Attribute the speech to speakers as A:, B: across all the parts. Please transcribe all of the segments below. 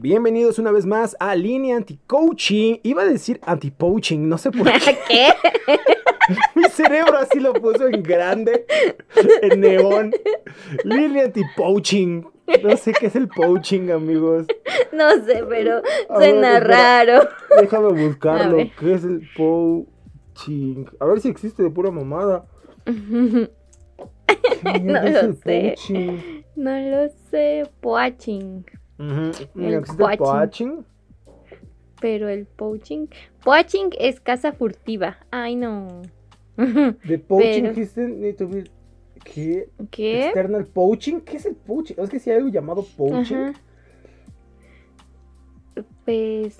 A: Bienvenidos una vez más a Línea Anti-Coaching. Iba a decir anti-poaching, no sé por qué.
B: ¿Qué?
A: Mi cerebro así lo puso en grande, en neón. Línea Anti-Poaching. No sé qué es el poaching, amigos.
B: No sé, pero suena
A: ver,
B: raro.
A: Déjame buscarlo. ¿Qué es el poaching? A ver si existe de pura mamada. ¿Qué
B: No lo sé.
A: poaching?
B: No lo sé, poaching. El
A: ¿Existe el
B: poaching.
A: poaching?
B: Pero el poaching. Poaching es casa furtiva. Ay, no.
A: De poaching
B: Pero-
A: ¿Qué?
B: ¿Qué?
A: External poaching. ¿Qué es el poaching? Es que si hay algo llamado poaching.
B: Ajá. Pues.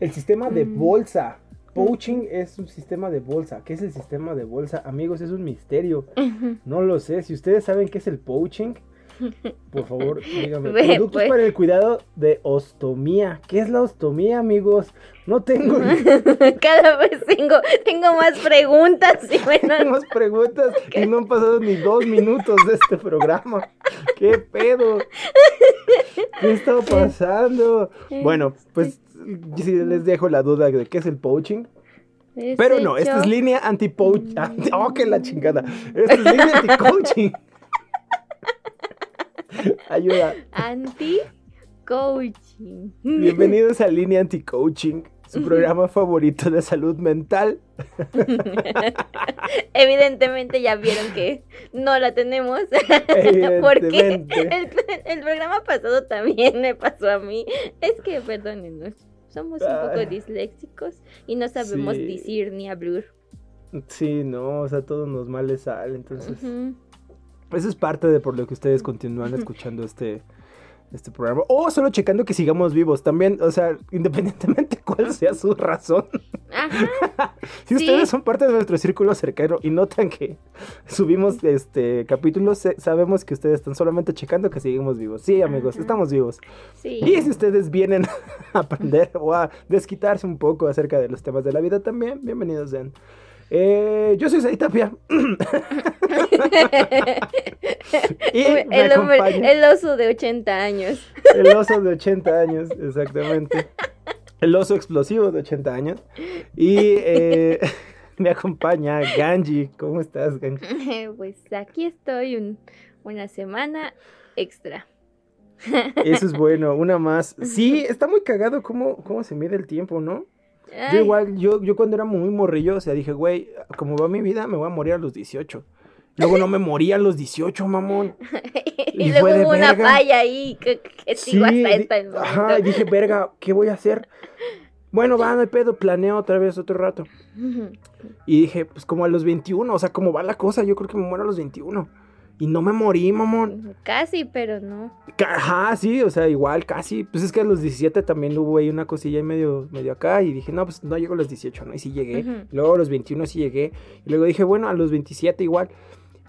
A: El sistema de
B: Mm.
A: bolsa. Poaching es un sistema de bolsa. ¿Qué es el sistema de bolsa? Amigos, es un misterio. No lo sé. Si ustedes saben qué es el poaching, por favor, díganme.
B: Ve,
A: Productos
B: pues.
A: para el cuidado de ostomía. ¿Qué es la ostomía, amigos? No tengo
B: Cada vez tengo, tengo más preguntas y bueno.
A: más preguntas y no han pasado ni dos minutos de este programa. ¿Qué pedo? ¿Qué está pasando? Bueno, pues sí les dejo la duda de qué es el poaching. Pero no, esta es línea anti-poach. anti- Oh, que la chingada. Esta es línea anti-coaching. Ayuda.
B: Anti-coaching.
A: Bienvenidos a Línea Anti-Coaching, su programa favorito de salud mental.
B: Evidentemente ya vieron que no la tenemos. Porque el, el programa pasado también me pasó a mí. Es que, perdónenos, somos un poco disléxicos y no sabemos
A: Sí.
B: decir ni hablar.
A: Sí, no, o sea, todos nos males salen. Entonces. Eso es parte de por lo que ustedes continúan escuchando este, este programa. O solo checando que sigamos vivos también, o sea, independientemente cuál sea su razón.
B: Ajá,
A: Si
B: Sí.
A: ustedes son parte de nuestro círculo cercano y notan que subimos este capítulos, sabemos que ustedes están solamente checando que seguimos vivos. Sí, amigos,
B: Ajá.
A: estamos vivos.
B: sí.
A: Y si ustedes vienen a aprender o a desquitarse un poco acerca de los temas de la vida también, bienvenidos sean. Eh, yo soy Said Tapia. y me
B: el, hombre-
A: acompaña
B: el oso de 80 años.
A: el oso de 80 años, exactamente. El oso explosivo de 80 años. Y eh, me acompaña Ganji. ¿Cómo estás, Ganji?
B: Pues aquí estoy un- una semana extra.
A: Eso es bueno, una más. Sí, está muy cagado cómo, cómo se mide el tiempo, ¿no? Yo igual, yo, yo cuando era muy morrillo, o sea, dije, güey, como va mi vida, me voy a morir a los 18. Luego no me moría a los 18, mamón.
B: y,
A: y fue
B: luego
A: de
B: hubo una falla ahí que, que
A: Sí,
B: hasta esta
A: ajá, y dije, verga, ¿qué voy a hacer? Bueno, va, no hay pedo, planeo otra vez otro rato. Y dije, pues como a los 21, o sea, como va la cosa, yo creo que me muero a los 21. Y no me morí, mamón.
B: Casi, pero no.
A: Ajá, sí, o sea, igual, casi. Pues es que a los 17 también hubo ahí una cosilla ahí medio, medio acá. Y dije, no, pues no llego a los 18, ¿no? Y sí llegué. Luego a los 21 sí llegué. Y luego dije, bueno, a los 27 igual.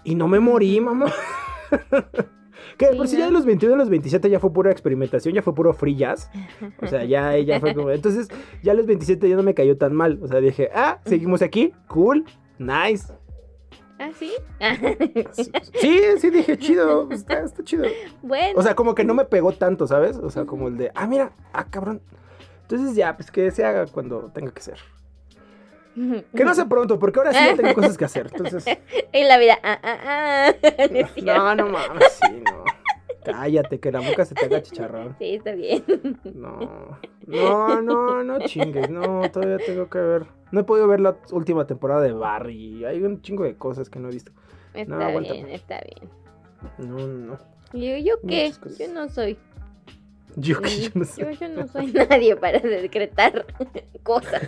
A: Y no me morí, mamá. que
B: Sí,
A: por si ya de los 21 a los 27 ya fue pura experimentación, ya fue puro free jazz. O sea, ya, ya fue como. Entonces, ya a los 27 ya no me cayó tan mal. O sea, dije, ah, seguimos aquí, cool, nice.
B: ¿Ah, sí?
A: Sí, sí, dije, chido, está, está chido.
B: bueno.
A: O sea, como que no me pegó tanto, ¿sabes? O sea, como el de, ah, mira, ah, cabrón. Entonces ya, pues que se haga cuando tenga que ser. Que no sea pronto, porque ahora sí ya tengo cosas que hacer. Entonces,
B: En la vida. Ah, ah, ah. No,
A: no mames, sí, no. Cállate, que la boca se te haga chicharrón.
B: Sí, está bien.
A: No, no, no, no chingues, no, todavía tengo que ver. No he podido ver la última temporada de Barry. Hay un chingo de cosas que no he visto.
B: Está bien, está bien.
A: No, no.
B: Yo, ¿yo qué? Yo no soy.
A: Yo que yo no sé.
B: Yo, yo no soy nadie para decretar cosas.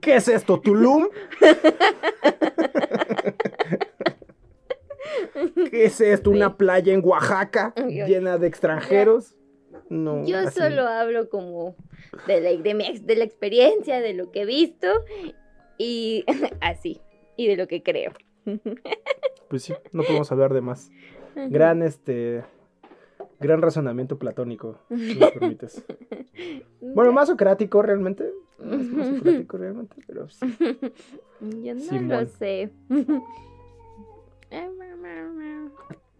A: ¿Qué es esto, Tulum? ¿Es esto una playa en Oaxaca llena de extranjeros? No.
B: Yo
A: así.
B: solo hablo como de la, de, mi ex- de la experiencia, de lo que he visto y así, y de lo que creo.
A: Pues sí, no podemos hablar de más. Gran, este. Gran razonamiento platónico, si me permites. Bueno, más socrático realmente. Más, más socrático realmente, pero sí.
B: Yo no lo sé.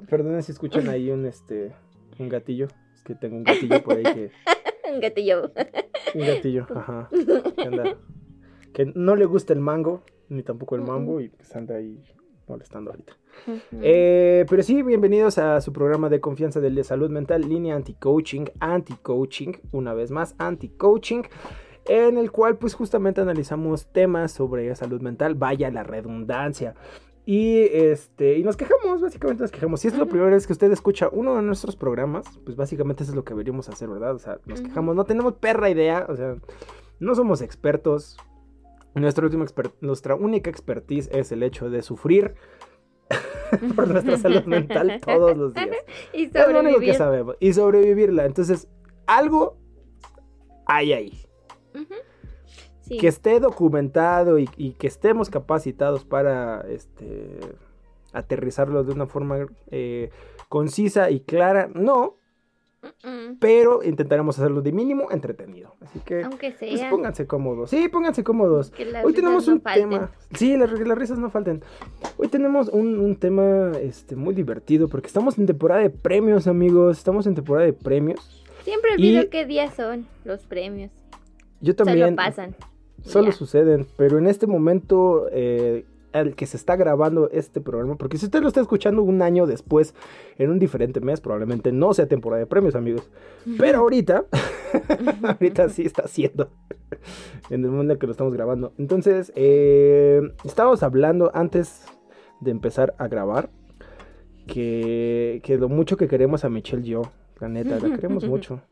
A: Perdonen si escuchan ahí un este. Un gatillo. Es que tengo un gatillo por ahí que.
B: Un gatillo.
A: Un gatillo, ajá. Que, anda- que no le gusta el mango, ni tampoco el mambo, y pues anda ahí molestando ahorita. Eh, pero sí, bienvenidos a su programa de confianza de salud mental, línea anti-coaching, anti-coaching, una vez más, anti-coaching, en el cual pues justamente analizamos temas sobre salud mental, vaya la redundancia. Y este, y nos quejamos, básicamente nos quejamos. Si es la
B: Ujú.
A: primera vez que usted escucha uno de nuestros programas, pues básicamente eso es lo que deberíamos hacer, ¿verdad? O sea, nos
B: Ujú.
A: quejamos, no tenemos perra idea, o sea, no somos expertos. Nuestra, última exper- nuestra única expertise es el hecho de sufrir por nuestra salud mental todos los días.
B: Y
A: Es lo único que
B: sobrevivir.
A: sabemos. Y sobrevivirla. Entonces, algo hay ahí.
B: Ujú. Sí.
A: Que esté documentado y, y que estemos capacitados para este, aterrizarlo de una forma eh, concisa y clara. No, pero intentaremos hacerlo de mínimo entretenido. Así que,
B: Aunque
A: pues pónganse cómodos. Sí, pónganse cómodos. Hoy tenemos
B: no
A: un
B: falten.
A: tema. Sí, las, las risas no falten. Hoy tenemos un, un tema este, muy divertido porque estamos en temporada de premios, amigos. Estamos en temporada de premios.
B: Siempre olvido
A: Y-
B: qué días son los premios.
A: Yo
B: Solo
A: también.
B: pasan.
A: Solo suceden, pero en este momento eh, al que se está grabando este programa, porque si usted lo está escuchando un año después, en un diferente mes, probablemente no sea temporada de premios, amigos. Pero ahorita, ahorita sí está siendo, en el momento en que lo estamos grabando. Entonces, eh, estábamos hablando antes de empezar a grabar, que, que lo mucho que queremos a Michelle y yo, la neta, la queremos mucho.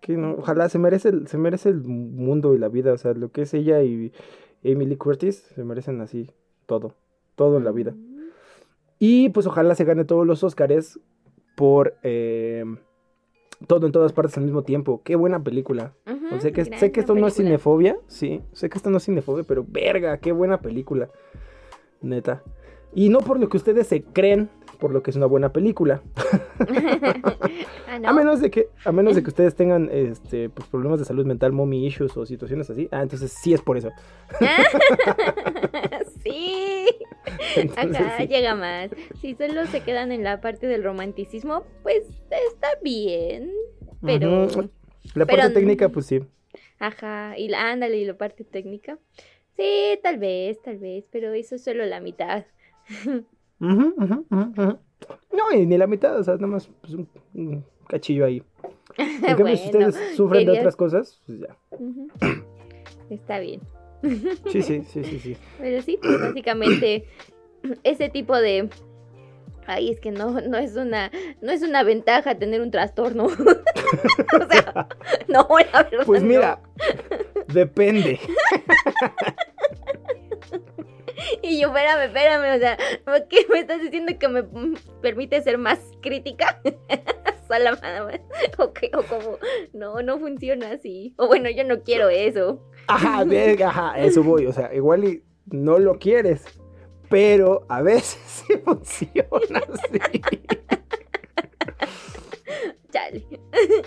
A: Que no, ojalá se merece, el- se merece el mundo y la vida, o sea, lo que es ella y Emily Curtis se merecen así todo, todo en la vida. Y pues ojalá se gane todos los Óscares por eh, todo en todas partes al mismo tiempo. Qué buena película. O sea, que, sé que esto no es cinefobia, sí, sé que esto no es cinefobia, pero verga, qué buena película. Neta. Y no por lo que ustedes se creen, por lo que es una buena película.
B: Ah, no.
A: A menos de que, a menos de que ustedes tengan este, pues, problemas de salud mental, mommy issues o situaciones así. Ah, entonces sí es por eso.
B: sí.
A: Entonces,
B: Acá
A: sí.
B: llega más. Si solo se quedan en la parte del romanticismo, pues está bien. Pero.
A: La
B: pero
A: parte técnica, pues sí.
B: Ajá. Y la, ándale, y la parte técnica. Sí, tal vez, tal vez. Pero eso es solo la mitad.
A: Ujú, ujú. No, y ni la mitad, o sea, nada más pues, un, un cachillo ahí. En cambio, si
B: Bueno,
A: ustedes sufren de otras cosas, pues ya.
B: Está bien.
A: Sí, sí, sí, sí, sí.
B: Pero sí, pues básicamente ese tipo de ay, es que no, no es una, no es una ventaja tener un trastorno. o sea, no, la verdad.
A: Pues
B: no.
A: mira, depende.
B: Y yo, espérame, espérame, o sea, ¿por qué me estás diciendo que me permite ser más crítica? Nada más. O, que- o como, no, no funciona así. O bueno, yo no quiero eso.
A: Ajá, bien, ajá, eso voy. O sea, igual y no lo quieres, pero a veces sí funciona así.
B: Chale.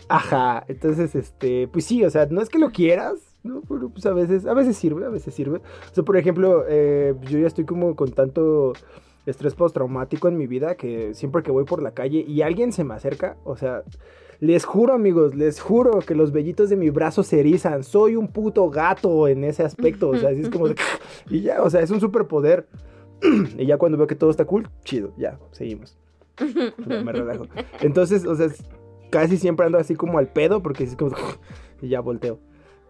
A: Ajá, entonces, este, pues sí, o sea, no es que lo quieras, ¿no? Pero pues a veces, a veces sirve, a veces sirve. O sea, por ejemplo, eh, yo ya estoy como con tanto estrés postraumático en mi vida que siempre que voy por la calle y alguien se me acerca, o sea, les juro, amigos, les juro que los vellitos de mi brazo se erizan. Soy un puto gato en ese aspecto, o sea, así es como de, y ya, o sea, es un superpoder. y ya cuando veo que todo está cool, chido, ya, seguimos. Ya me relajo. Entonces, o sea, casi siempre ando así como al pedo porque es como y ya volteo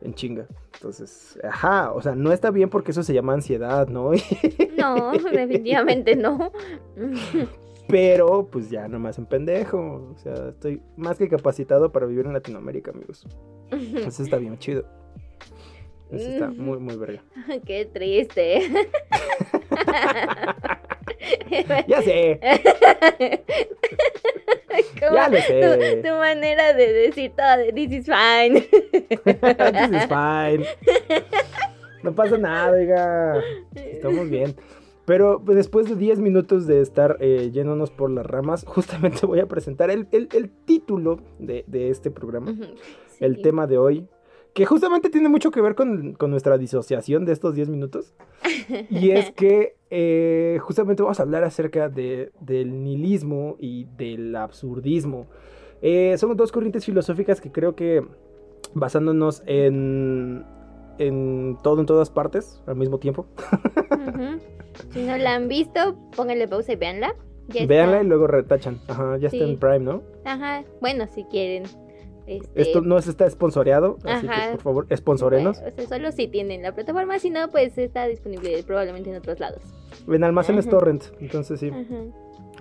A: en chinga. Entonces, ajá, o sea, no está bien porque eso se llama ansiedad, ¿no?
B: No, definitivamente no.
A: Pero pues ya nomás en pendejo, o sea, estoy más que capacitado para vivir en Latinoamérica, amigos. Eso está bien chido. Eso está muy muy verga.
B: Qué triste.
A: Ya sé.
B: ¿Cómo?
A: Ya lo sé.
B: Tu, tu manera de decir todo de this is fine.
A: This is fine. No pasa nada, oiga. Estamos bien. Pero pues, después de 10 minutos de estar eh, yéndonos por las ramas, justamente voy a presentar el, el- el título de, de este programa.
B: Ujú,
A: El
B: sí.
A: tema de hoy. Que justamente tiene mucho que ver con, con nuestra disociación de estos 10 minutos. Y es que eh, justamente vamos a hablar acerca de, del nihilismo y del absurdismo. Eh, son dos corrientes filosóficas que creo que basándonos en, en todo en todas partes al mismo tiempo.
B: Si no la han visto, pónganle pausa y véanla.
A: Véanla y luego retachan. Ajá, ya está en Prime, ¿no?
B: Ajá, bueno, si quieren. Este,
A: Esto no está sponsoreado, así
B: Ajá.
A: que por favor, sponsorenos.
B: bueno, o sea, solo si tienen la plataforma, si no, pues está disponible probablemente en otros lados.
A: En almacenes
B: Ajá.
A: torrent, entonces sí.
B: Ajá.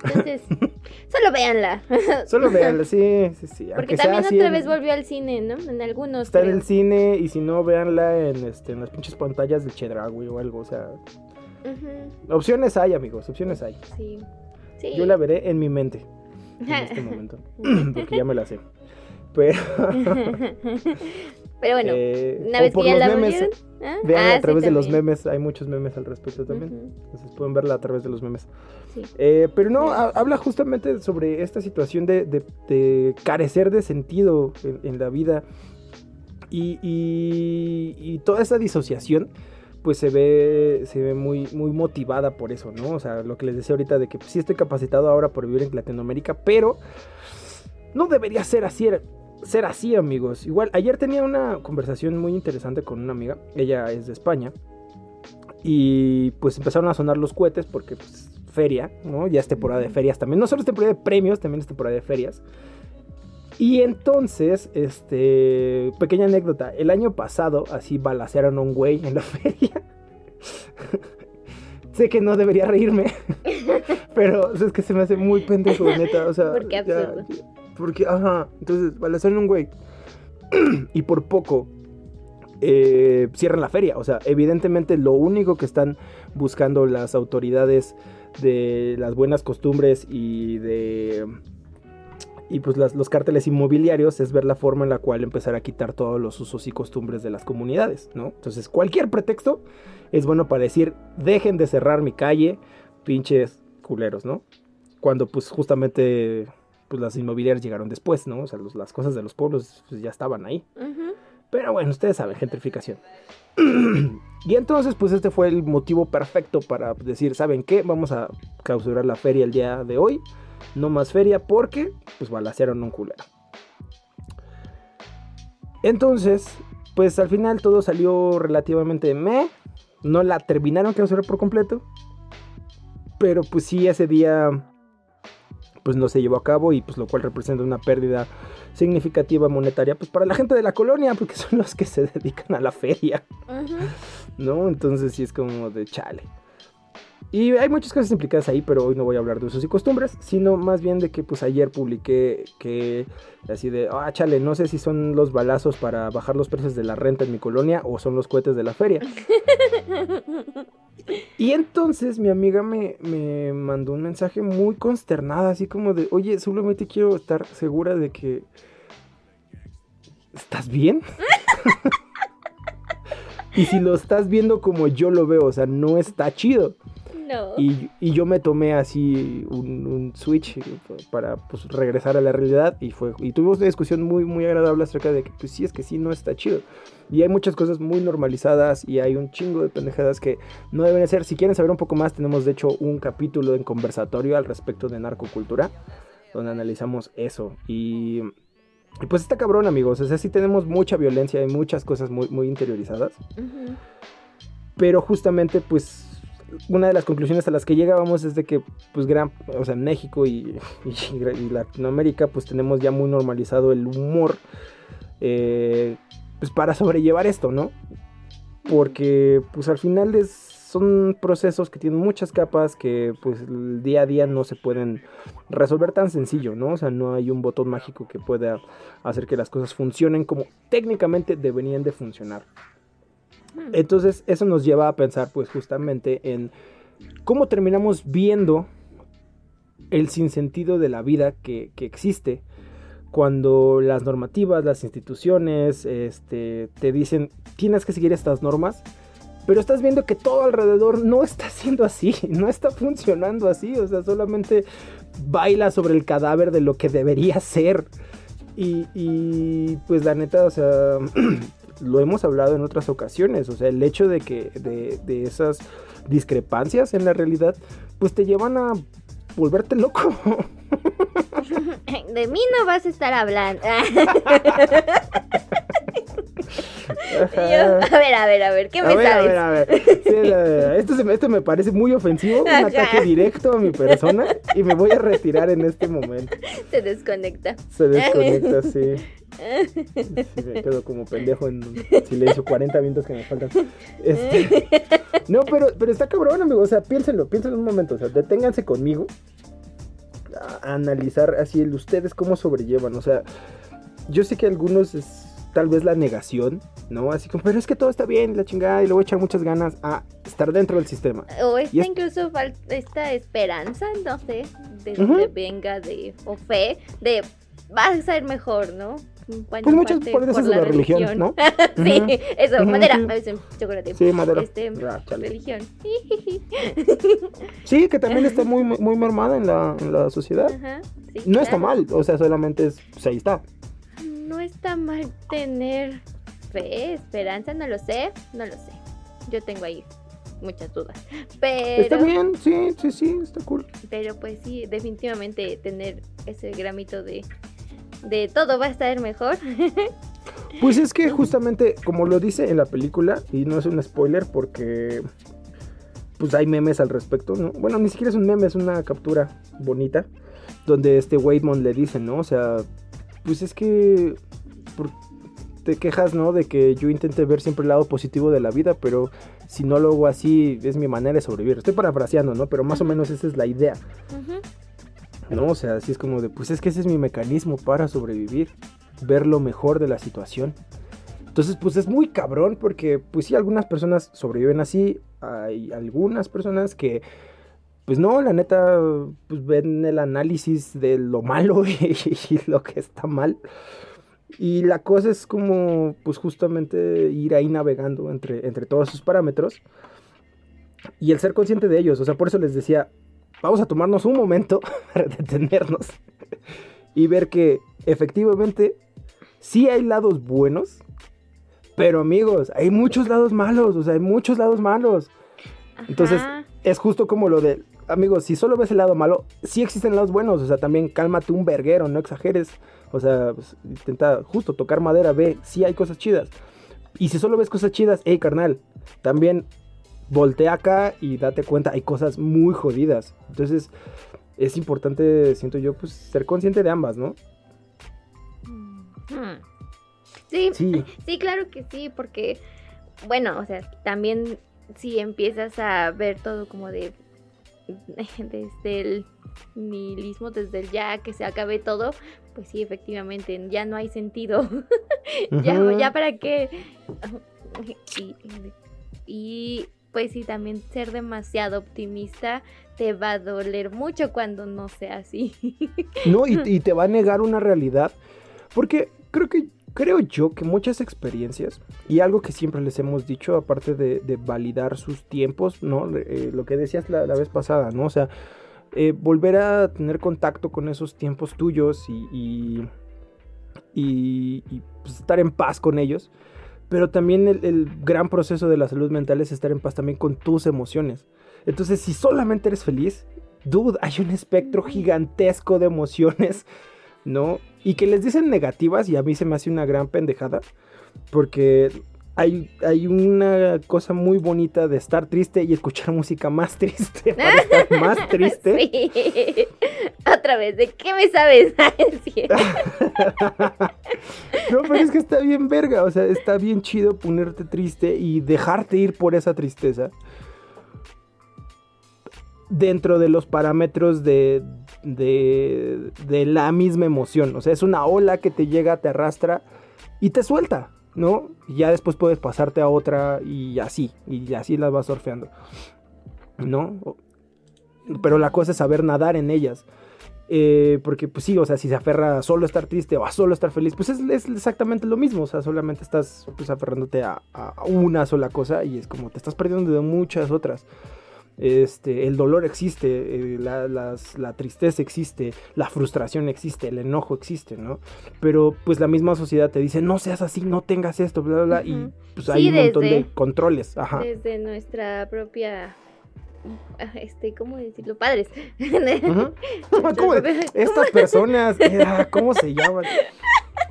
B: Entonces, solo véanla.
A: Solo véanla, sí, sí, sí.
B: Porque también otra
A: en-
B: vez volvió al cine, ¿no? En algunos.
A: Está en el cine y si no, véanla en, este, en las pinches pantallas de Chedraui o algo. O sea, opciones hay, amigos, opciones hay.
B: Sí. Sí.
A: Yo la veré en mi mente en este momento, porque ya me la sé. Pero,
B: Pero bueno,
A: eh,
B: una vez que ya la
A: memes.
B: ¿ah?
A: véanla
B: Ah,
A: a través
B: sí,
A: de los memes, hay muchos memes al respecto también. Entonces pueden verla a través de los memes.
B: sí.
A: Eh, pero no, ha- habla justamente sobre esta situación de, de- de carecer de sentido en, en la vida y, y- y toda esa disociación pues se ve, se ve muy, muy motivada por eso, ¿no? O sea, lo que les decía ahorita de que pues, sí estoy capacitado ahora por vivir en Latinoamérica, pero no debería ser así, ser así, amigos. Igual, ayer tenía una conversación muy interesante con una amiga, ella es de España, y pues empezaron a sonar los cohetes porque pues feria, ¿no? Ya es temporada de ferias también. No solo es temporada de premios, también es temporada de ferias. Y entonces, este, pequeña anécdota, el año pasado así balacearon a un güey en la feria. sé que no debería reírme, pero es que se me hace muy pendejo, neta, o sea,
B: ¿Por qué
A: ya-
B: absurdo?
A: Porque, ajá, entonces balacearon un güey y por poco eh, cierran la feria. O sea, evidentemente lo único que están buscando las autoridades de las buenas costumbres y de... Y pues los cárteles inmobiliarios es ver la forma en la cual empezar a quitar todos los usos y costumbres de las comunidades, ¿no? Entonces cualquier pretexto es bueno para decir, dejen de cerrar mi calle, pinches culeros, ¿no? Cuando pues justamente pues las inmobiliarias llegaron después, ¿no? O sea, los- las cosas de los pueblos pues, ya estaban ahí. Pero bueno, ustedes saben, gentrificación. y entonces, pues este fue el motivo perfecto para decir, ¿saben qué? Vamos a clausurar la feria el día de hoy. No más feria porque, pues, balacearon un culero. Entonces, pues al final todo salió relativamente me. No la terminaron clausurar por completo. Pero pues sí, ese día, pues no se llevó a cabo y pues lo cual representa una pérdida significativa monetaria pues para la gente de la colonia porque son los que se dedican a la feria. ¿no? Entonces sí es como de chale. Y hay muchas cosas implicadas ahí, pero hoy no voy a hablar de usos y costumbres, sino más bien de que pues ayer publiqué que así de, ah, chale, no sé si son los balazos para bajar los precios de la renta en mi colonia o son los cohetes de la feria. Y entonces mi amiga me, me mandó un mensaje muy consternada, así como de, oye, solamente quiero estar segura de que... ¿Estás bien? y si lo estás viendo como yo lo veo, o sea, no está chido.
B: No.
A: Y, y yo me tomé así un, un switch para pues, regresar a la realidad y fue y tuvimos una discusión muy muy agradable acerca de que pues sí es que sí no está chido. Y hay muchas cosas muy normalizadas y hay un chingo de pendejadas que no deben ser. Si quieren saber un poco más tenemos de hecho un capítulo en conversatorio al respecto de narcocultura donde analizamos eso. Y y pues está cabrón amigos. O sea sí tenemos mucha violencia y muchas cosas muy muy interiorizadas.
B: Ujú.
A: pero justamente pues una de las conclusiones a las que llegábamos es de que pues gran o sea México y, Latinoamérica pues tenemos ya muy normalizado el humor eh, pues para sobrellevar esto no porque pues al final es, son procesos que tienen muchas capas que pues el día a día no se pueden resolver tan sencillo no o sea no hay un botón mágico que pueda hacer que las cosas funcionen como técnicamente deberían de funcionar entonces eso nos lleva a pensar pues justamente en cómo terminamos viendo el sinsentido de la vida que, que existe cuando las normativas, las instituciones, este, te dicen tienes que seguir estas normas, pero estás viendo que todo alrededor no está siendo así, no está funcionando así, o sea, solamente baila sobre el cadáver de lo que debería ser. Y, y pues la neta, o sea, lo hemos hablado en otras ocasiones, o sea, el hecho de que de, de esas discrepancias en la realidad, pues te llevan a volverte loco.
B: De mí no vas a estar hablando. Yo, a ver, a ver, a ver, ¿qué me
A: ver,
B: sabes?
A: A ver, a ver. Sí, la- esto, se me, esto me parece muy ofensivo, un ataque directo a mi persona y me voy a retirar en este momento.
B: Se desconecta.
A: Se desconecta, sí. Sí, me quedo como pendejo en silencio 40 minutos que me faltan. Este, no, pero, pero está cabrón, amigo. O sea, piénsenlo, piénsenlo un momento. O sea, deténganse conmigo a analizar así el ustedes cómo sobrellevan. O sea, yo sé que algunos es tal vez la negación, ¿no? Así como, pero es que todo está bien, la chingada, y le voy a echar muchas ganas a estar dentro del sistema.
B: O esta
A: es-
B: incluso esta esperanza, no sé, de
A: Ujú.
B: donde venga, de, o fe, de vas a ser mejor, ¿no? Bueno,
A: Pues muchas
B: por
A: de la religión, ¿no?
B: sí, eso,
A: Ujú,
B: madera,
A: sí.
B: a veces chocolate.
A: Sí, madera.
B: Este,
A: Ah,
B: religión.
A: Sí, que también está muy, muy mermada en la, en la sociedad.
B: Ajá, sí,
A: No está
B: claro.
A: mal, o sea, solamente es, pues ahí está.
B: No está mal tener fe, esperanza, no lo sé, no lo sé. Yo tengo ahí muchas dudas. Pero,
A: Está bien, sí, sí, sí, está cool.
B: pero pues sí, definitivamente tener ese gramito de, de todo va a estar mejor.
A: Pues es que justamente, como lo dice en la película, y no es un spoiler porque pues hay memes al respecto, ¿no? Bueno, ni siquiera es un meme, es una captura bonita, donde este Waitman le dice, ¿no? O sea, pues es que te quejas, ¿no? De que yo intente ver siempre el lado positivo de la vida, pero si no lo hago así, es mi manera de sobrevivir. Estoy parafraseando, ¿no? Pero más o menos esa es la idea. ¿No? O sea, así es como de, pues es que ese es mi mecanismo para sobrevivir, ver lo mejor de la situación. Entonces, pues es muy cabrón porque, pues sí, algunas personas sobreviven así, hay algunas personas que, pues no, la neta, pues ven el análisis de lo malo y, lo que está mal. Y la cosa es como, pues justamente ir ahí navegando entre, entre todos esos parámetros y el ser consciente de ellos. O sea, por eso les decía, vamos a tomarnos un momento para detenernos y ver que efectivamente sí hay lados buenos, pero amigos, hay muchos lados malos, o sea, hay muchos lados malos. Entonces. Es justo como lo de, amigos, si solo ves el lado malo, sí existen lados buenos, o sea, también cálmate un verguero, no exageres, o sea, pues, intenta justo tocar madera, ve, sí hay cosas chidas. Y si solo ves cosas chidas, hey carnal, también voltea acá y date cuenta, hay cosas muy jodidas. Entonces, es importante, siento yo, pues ser consciente de ambas, ¿no?
B: Sí,
A: Sí,
B: Sí, claro que sí, porque, bueno, o sea, también si empiezas a ver todo como de desde el nihilismo, desde el ya que se acabe todo, pues sí, efectivamente, ya no hay sentido. ya, para qué. Y, y, pues sí, también ser demasiado optimista te va a doler mucho cuando no sea así.
A: No, y, te va a negar una realidad. Porque creo que creo yo que muchas experiencias, y algo que siempre les hemos dicho, aparte de, validar sus tiempos, ¿no? Eh, lo que decías la, vez pasada, ¿no? O sea, eh, volver a tener contacto con esos tiempos tuyos y- y, pues, estar en paz con ellos. Pero también el, el gran proceso de la salud mental es estar en paz también con tus emociones. Entonces, si solamente eres feliz, dude, hay un espectro gigantesco de emociones, ¿no? Y que les dicen negativas y a mí se me hace una gran pendejada, porque hay, hay una cosa muy bonita de estar triste y escuchar música más triste para estar más triste.
B: Sí. Otra vez, ¿de qué me sabes?
A: No, pero es que está bien verga, o sea, está bien chido ponerte triste y dejarte ir por esa tristeza. Dentro de los parámetros de, de, de la misma emoción. O sea, es una ola que te llega, te arrastra y te suelta, ¿no? Y ya después puedes pasarte a otra y así, y así las vas surfeando. ¿no? Pero la cosa es saber nadar en ellas. Eh, porque, pues sí, o sea, si se aferra a solo estar triste o a solo estar feliz, pues es, es exactamente lo mismo. O sea, solamente estás pues, aferrándote a, a una sola cosa y es como te estás perdiendo de muchas otras. Este, el dolor existe, eh, la, las- la tristeza existe, la frustración existe, el enojo existe, ¿no? Pero pues la misma sociedad te dice, no seas así, no tengas esto, bla, bla, bla. Y pues
B: Sí,
A: hay un montón de controles. Ajá.
B: Desde nuestra propia. Este, ¿cómo decirlo? Padres.
A: Ujú. ¿Cómo de- Estas personas, ah, ¿cómo se llaman?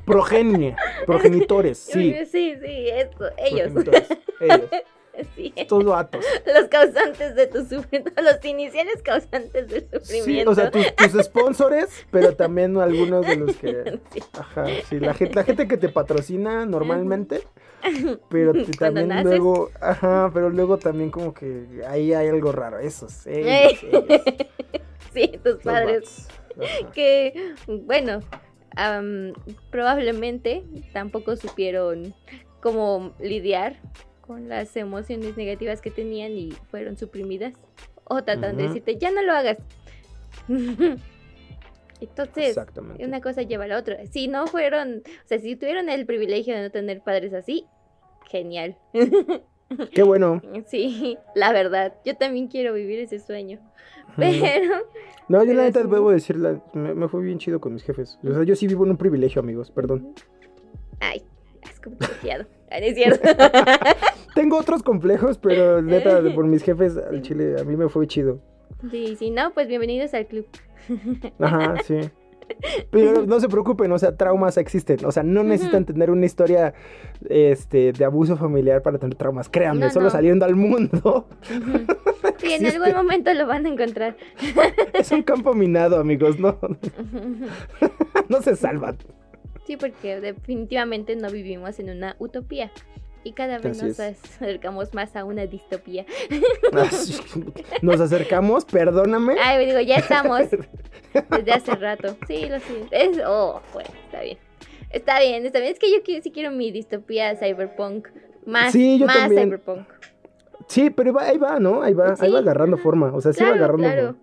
A: Progenie, progenitores, sí.
B: Sí, sí, esto, ellos.
A: ellos.
B: Sí, los causantes de tu sufrimiento, los iniciales causantes del
A: Sí,
B: sufrimiento.
A: o sea, tus, tus sponsores, pero también algunos de los que.
B: Sí.
A: Ajá, sí, la gente, la gente que te patrocina normalmente, pero te- también
B: naces.
A: luego, ajá, pero luego también como que ahí hay algo raro, esos, ellos, ellos,
B: Sí, tus
A: los
B: padres. que, bueno, probablemente tampoco supieron cómo lidiar con las emociones negativas que tenían y fueron suprimidas. O tratan de decirte, ya no lo hagas. Entonces, una cosa lleva a la otra. Si no fueron, o sea, si tuvieron el privilegio de no tener padres así, genial.
A: Qué bueno.
B: Sí, la verdad, yo también quiero vivir ese sueño. Pero,
A: No, yo la neta debo decir, la- me, me fue bien chido con mis jefes. O sea, yo sí vivo en un privilegio, amigos, perdón.
B: ay, es como confiado. Ah, es cierto.
A: Tengo otros complejos, pero neta, por mis jefes al chile, a mí me fue chido.
B: Sí, si no, pues bienvenidos al club.
A: Ajá, sí. Pero no se preocupen, o sea, traumas existen. O sea, no necesitan tener una historia este, de abuso familiar para tener traumas. Créanme,
B: No,
A: solo
B: no.
A: saliendo al mundo.
B: Sí, en algún momento lo van a encontrar.
A: es un campo minado, amigos. No, no se salvan.
B: Sí, porque definitivamente no vivimos en una utopía. Y cada vez
A: Así
B: nos
A: es.
B: acercamos más a una distopía.
A: Así, Nos acercamos, perdóname.
B: Ay, digo, ya estamos desde hace rato. Sí, lo siento. Es, oh, bueno, está bien. Está bien, está bien. Es que yo sí quiero mi distopía cyberpunk. Más,
A: Sí, yo
B: más
A: también.
B: cyberpunk.
A: Sí, pero ahí va, ¿no? Ahí va, ahí va agarrando forma. O sea, sí va agarrando
B: claro.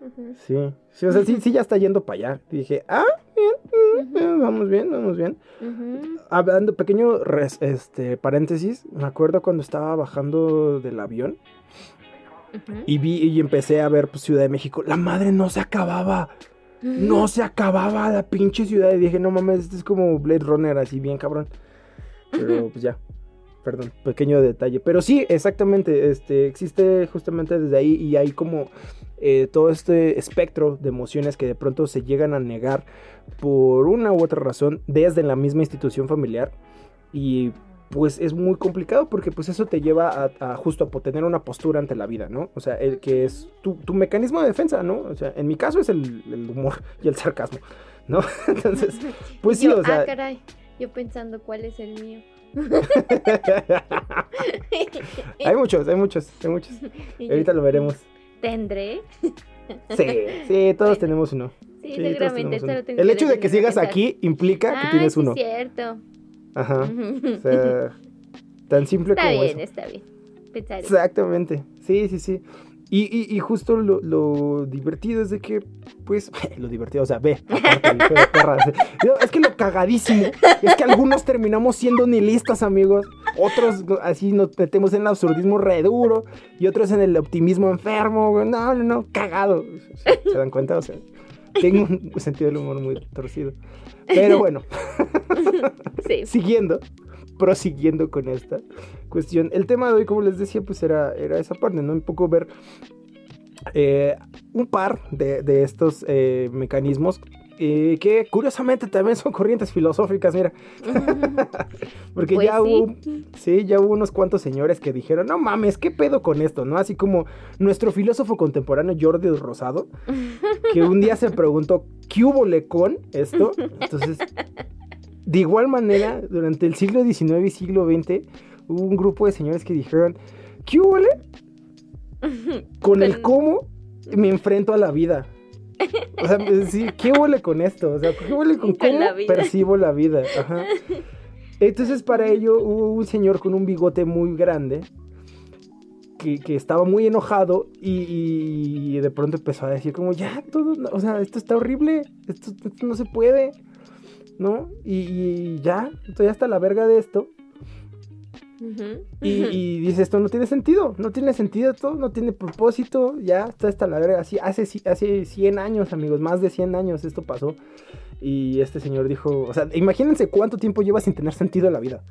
A: forma. Sí, sí, o sea, sí, sí ya está yendo para allá. Y dije, ah, bien, mm, eh, vamos bien, vamos bien.
B: ujú.
A: Hablando, pequeño res- este, paréntesis, me acuerdo cuando estaba bajando del avión y vi y empecé a ver pues, Ciudad de México. La madre no se acababa, no se acababa la pinche ciudad. Y dije, no mames, este es como Blade Runner, así bien cabrón. Pero pues ya, perdón, pequeño detalle. Pero sí, exactamente, este, existe justamente desde ahí y hay como eh, todo este espectro de emociones que de pronto se llegan a negar por una u otra razón desde la misma institución familiar y pues es muy complicado porque pues eso te lleva a, a justo a tener una postura ante la vida, ¿no? O sea, el que es tu, tu mecanismo de defensa, ¿no? O sea, en mi caso es el, el humor y el sarcasmo, ¿no? Entonces, pues sí,
B: Yo,
A: o sea...
B: Ah, caray. Yo pensando cuál es el mío.
A: hay muchos, hay muchos, hay muchos. Ahorita lo veremos.
B: ¿Tendré?
A: Sí, sí, todos
B: Bueno.
A: tenemos uno.
B: Sí,
A: Sí,
B: seguramente.
A: uno.
B: solo tengo
A: El hecho de que sigas
B: pensar.
A: aquí implica que
B: Ah,
A: tienes uno.
B: cierto.
A: Ajá. O sea, tan simple
B: está
A: como
B: bien,
A: eso.
B: está bien. Pensaré.
A: Exactamente. Sí, sí, sí. Y, y, y justo lo, lo divertido es de que, pues, lo divertido, o sea, ve, aparte perra, es que lo cagadísimo es que algunos terminamos siendo nihilistas, amigos. Otros así nos metemos en el absurdismo re duro y otros en el optimismo enfermo. güey. No, no, no, cagado. ¿Se, se dan cuenta? O sea, tengo un sentido del humor muy torcido. Pero bueno,
B: Sí.
A: siguiendo, prosiguiendo con esta cuestión. El tema de hoy, como les decía, pues era, era esa parte, ¿no? Un poco ver eh, un par de, de estos eh, mecanismos eh, que curiosamente también son corrientes filosóficas, mira. Porque
B: Pues
A: ya
B: sí.
A: hubo, sí, ya hubo unos cuantos señores que dijeron, no mames, ¿qué pedo con esto? ¿No? Así como nuestro filósofo contemporáneo Jordi Rosado, que un día se preguntó, ¿qué hubo le con esto? Entonces, de igual manera, durante el siglo XIX y siglo XX, hubo un grupo de señores que dijeron, ¿qué hubo le? Con el cómo me enfrento a la vida. O sea, sí, ¿qué huele con esto? O sea, ¿qué huele con cómo
B: la
A: percibo la vida? Ajá. Entonces, para ello hubo un señor con un bigote muy grande que, que estaba muy enojado y, y de pronto empezó a decir como, ya, todo, o sea, esto está horrible, esto, esto no se puede, ¿no? Y, y ya, estoy hasta la verga de esto. Y, y dice, esto no tiene sentido, no tiene sentido esto, no tiene propósito, ya está hasta la verga. Así, hace, hace 100 años, amigos, más de 100 años esto pasó. Y este señor dijo, o sea, imagínense cuánto tiempo lleva sin tener sentido en la vida.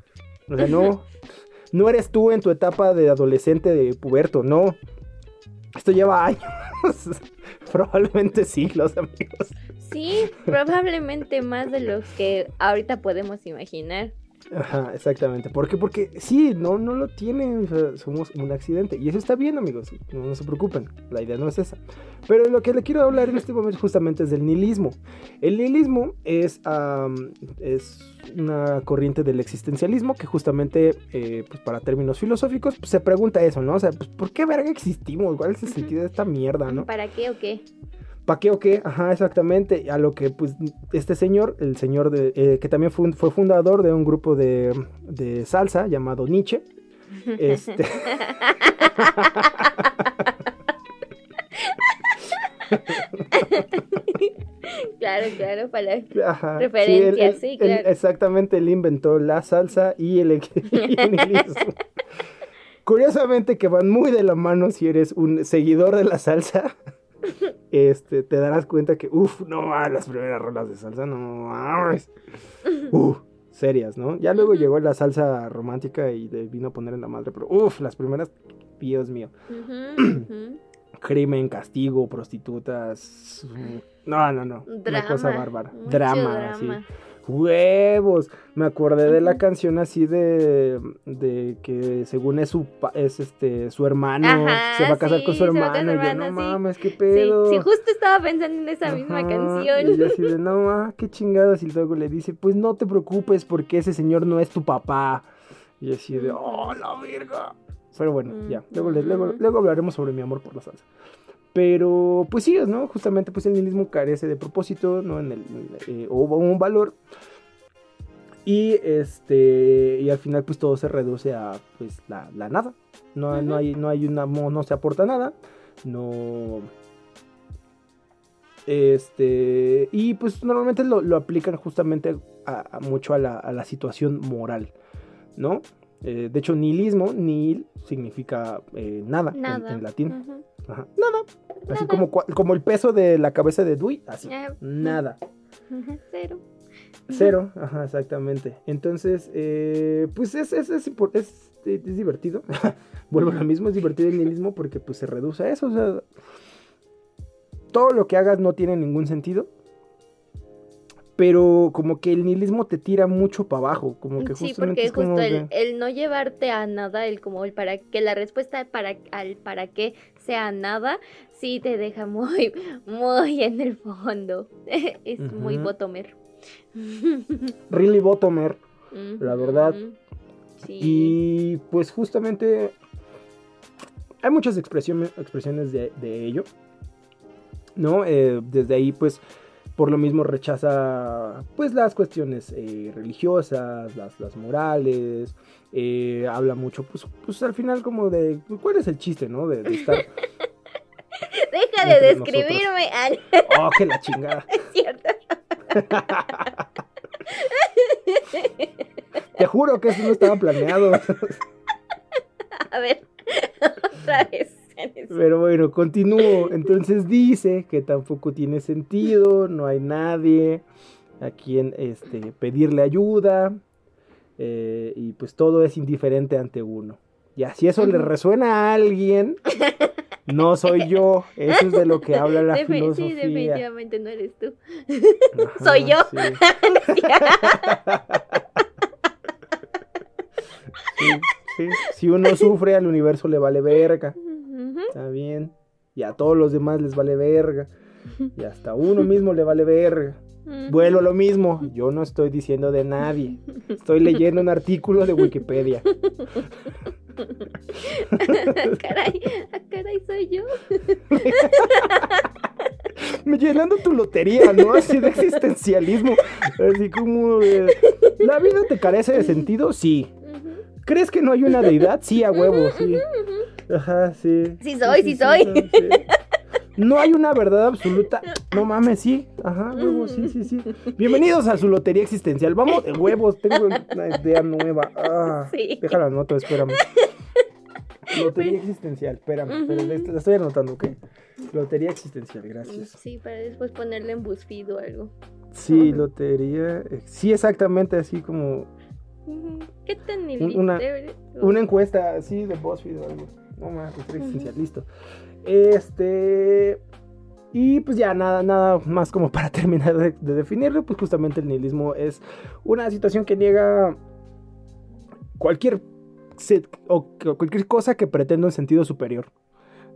A: O sea, no, no eres tú en tu etapa de adolescente, de puberto, no. Esto lleva años, probablemente siglos, amigos.
B: Sí, probablemente más de los que ahorita podemos imaginar.
A: Ajá, exactamente. ¿Por qué? Porque sí, no, no lo tienen. o sea, somos un accidente. Y eso está bien, amigos. No, no se preocupen. La idea no es esa. Pero lo que le quiero hablar en este momento justamente es del nihilismo. El nihilismo es, es una corriente del existencialismo que justamente, eh, pues para términos filosóficos, pues, se pregunta eso, ¿no? O sea, pues, ¿por qué verga existimos? ¿Cuál es el sentido de esta mierda, no?
B: ¿Para qué o qué?
A: ¿Para qué o qué? Ajá, exactamente. A lo que, pues, este señor, el señor de, eh, que también fue, un- fue fundador de un grupo de, de salsa llamado Nietzsche. Este.
B: claro, claro, para...
A: Ajá,
B: Referencia,
A: él-
B: sí,
A: él-
B: claro.
A: exactamente, él inventó la salsa y el, y el nihilismo. Curiosamente que van muy de la mano si eres un seguidor de la salsa. Este, te darás cuenta que, uff, no las primeras rolas de salsa, no mames. Uf, serias, ¿no? Ya luego llegó la salsa romántica y le vino a poner en la madre, pero uff, las primeras, Dios mío. Crimen, castigo, prostitutas. mm, No, no, no. Una
B: Drama.
A: cosa bárbara. Drama, sí. Huevos. Me acordé de la canción así de, de que según es su es este su hermano,
B: Ajá,
A: se va a casar con su hermano. y yo, no
B: sí.
A: mames, qué pedo.
B: sí, justo estaba pensando en esa misma canción.
A: Y yo así de, no, ah, qué chingadas. Y luego le dice, pues no te preocupes porque ese señor no es tu papá. Y así de, oh, la verga. Pero bueno, ya. Luego, luego, luego hablaremos sobre mi amor por la salsa. Pero, pues sí, ¿no? Justamente, pues el nihilismo carece de propósito, ¿no? En el, eh, o un valor. Y este y al final pues todo se reduce a pues la, la nada. No, no
B: Ujú.
A: hay no hay una no, no se aporta nada. No este y pues normalmente lo, lo aplican justamente a, a mucho a la, a la situación moral, ¿no? Eh, de hecho, nihilismo, nihil significa eh, nada, en-
B: Nada.
A: En, latín.
B: Ujú.
A: Ajá, Nada. Así
B: Nada.
A: como, como el peso de la cabeza de Dewey, así. Nada.
B: Cero.
A: Cero, ajá, exactamente. Entonces, eh, pues es, es, es, impor- es- es divertido. Vuelvo a lo mismo, es divertido el nihilismo porque pues se reduce a eso. O sea, todo lo que hagas no tiene ningún sentido. Pero como que el nihilismo te tira mucho para abajo. Como que
B: Sí, porque
A: es
B: justo el, el no llevarte a nada, el como el para que la respuesta para al para qué sea nada, sí te deja muy, muy en el fondo. es muy botomer.
A: Really bottomer. La verdad.
B: Ujú. Sí.
A: Y pues justamente hay muchas expresiones, expresiones de, de ello. ¿No? Eh, desde ahí pues por lo mismo rechaza pues las cuestiones eh, religiosas, las, las morales. eh, habla mucho pues, pues al final como de cuál es el chiste, ¿no? De, de estar...
B: Deja de describirme, Al,
A: Oh, que la chingada.
B: es cierto.
A: Te juro que eso no estaba planeado.
B: A ver, otra vez.
A: Pero bueno, continúo. Entonces dice que tampoco tiene sentido, no hay nadie a quien este, pedirle ayuda. eh, y pues todo es indiferente ante uno. Y si eso le resuena a alguien, no soy yo. Eso es de lo que habla la
B: Defi-
A: filosofía.
B: Sí, definitivamente no eres tú.
A: Ajá,
B: soy yo.
A: Sí, sí, sí. Si uno sufre, al universo le vale verga. Está bien. Y a todos los demás les vale verga. Y hasta a uno mismo le vale verga. Vuelo lo mismo. Yo no estoy diciendo de nadie. Estoy leyendo un artículo de Wikipedia.
B: caray, ah, caray, soy yo.
A: Me llenando tu lotería, ¿no? Así de existencialismo. Así como de... ¿La vida te carece de sentido? Sí. ¿Crees que no hay una deidad? Sí, a huevo, sí. Ajá, sí.
B: Sí soy, sí soy.
A: sí. No hay una verdad absoluta. No mames, sí. Ajá, huevos, sí, sí, sí. Bienvenidos a su lotería existencial. Vamos, huevos, tengo una idea nueva. Ah,
B: Sí.
A: Déjala anoto, espérame. Lotería existencial, espérame, espérame, la la estoy anotando, ¿ok? Lotería existencial, gracias.
B: Sí, para después ponerle en BuzzFeed o algo.
A: Sí, lotería. eh, Sí, exactamente así como.
B: ¿Qué tan
A: Un- una- una encuesta así de BuzzFeed o algo. No más, existencial, listo. Este. Y pues ya nada, nada más como para terminar de, de definirlo, pues justamente el nihilismo es una situación que niega cualquier, o cualquier cosa que pretenda un sentido superior.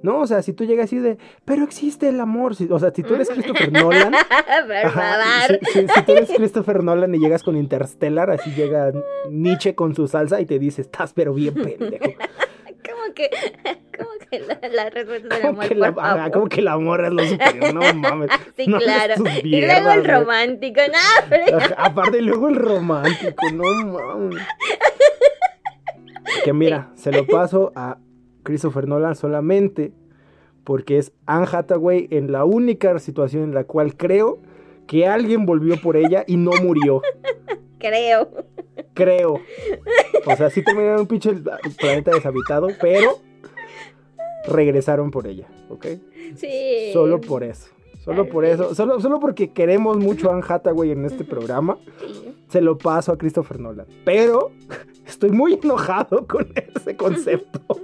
A: ¿No? O sea, si tú llegas así de, pero existe el amor. si- o sea, si tú eres Christopher Nolan, Ajá, si, si- si tú eres Christopher Nolan y llegas con Interstellar, así llega Nietzsche con su salsa y te dice, estás pero bien pendejo.
B: ¿Cómo que, la, la respuesta del
A: Como
B: amor,
A: que, la,
B: por
A: ajá,
B: favor?
A: como que el amor es lo superior, no mames.
B: Sí,
A: No
B: claro. Y luego el romántico, no, pero-
A: Aparte, luego el romántico, no mames. Que mira, se lo paso a Christopher Nolan solamente porque es Anne Hathaway en la única situación en la cual creo que alguien volvió por ella y no murió.
B: Creo.
A: Creo. O sea, sí terminaron un pinche planeta deshabitado, pero regresaron por ella, ¿ok?
B: Sí.
A: Solo por eso. Solo por eso. Solo, solo porque queremos mucho a Anne Hathaway en este programa,
B: Sí.
A: se lo paso a Christopher Nolan. Pero estoy muy enojado con ese concepto.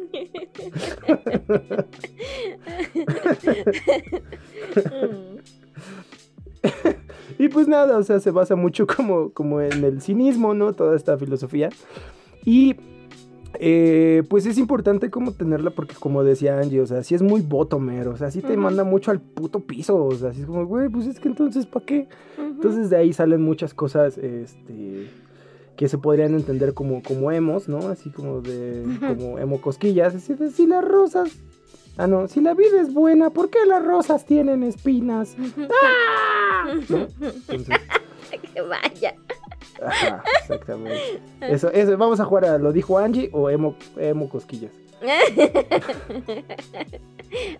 A: Y pues nada, o sea, se basa mucho como, como en el cinismo, ¿no? Toda esta filosofía. Y eh, pues es importante como tenerla porque como decía Angie, o sea, sí es muy bottomer, o sea, sí te manda mucho al puto piso, o sea, así es como, güey, pues es que entonces, ¿para qué? Entonces de ahí salen muchas cosas, este, que se podrían entender como, como emos, ¿no? Así como de, como emo cosquillas, así de, si las rosas, ah, no, si la vida es buena, ¿por qué las rosas tienen espinas? ¡Ah! ¿No? Entonces,
B: que vaya.
A: ajá, exactamente. Eso, eso, vamos a jugar a lo dijo Angie o emo, emo cosquillas.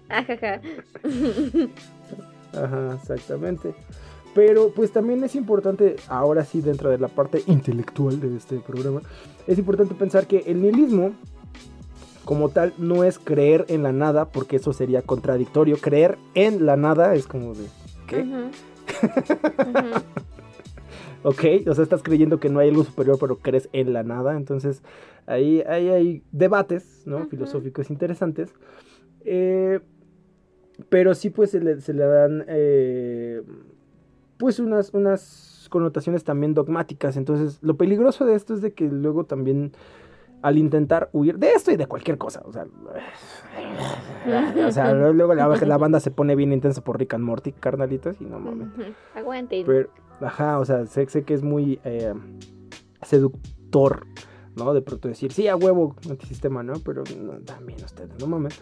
B: Ajaja.
A: Ajá, exactamente. Pero pues también es importante, ahora sí dentro de la parte intelectual de este programa, es importante pensar que el nihilismo como tal no es creer en la nada, porque eso sería contradictorio. Creer en la nada es como de, ¿qué? Ok, o sea, estás creyendo que no hay algo superior, pero crees en la nada. Entonces, ahí, ahí hay debates, ¿no? Filosóficos interesantes. Eh, pero sí, pues se le, se le dan, eh, pues, unas, unas connotaciones también dogmáticas. Entonces, lo peligroso de esto es de que luego también, al intentar huir de esto y de cualquier cosa, o sea, o sea luego la, la banda se pone bien intensa por Rick and Morty, carnalitos, y no mames.
B: Aguanten.
A: Pero, ajá, o sea, sé, sé que es muy eh, seductor, ¿no? De pronto decir, sí, a huevo, antisistema, ¿no? Pero no, también ustedes, no mames.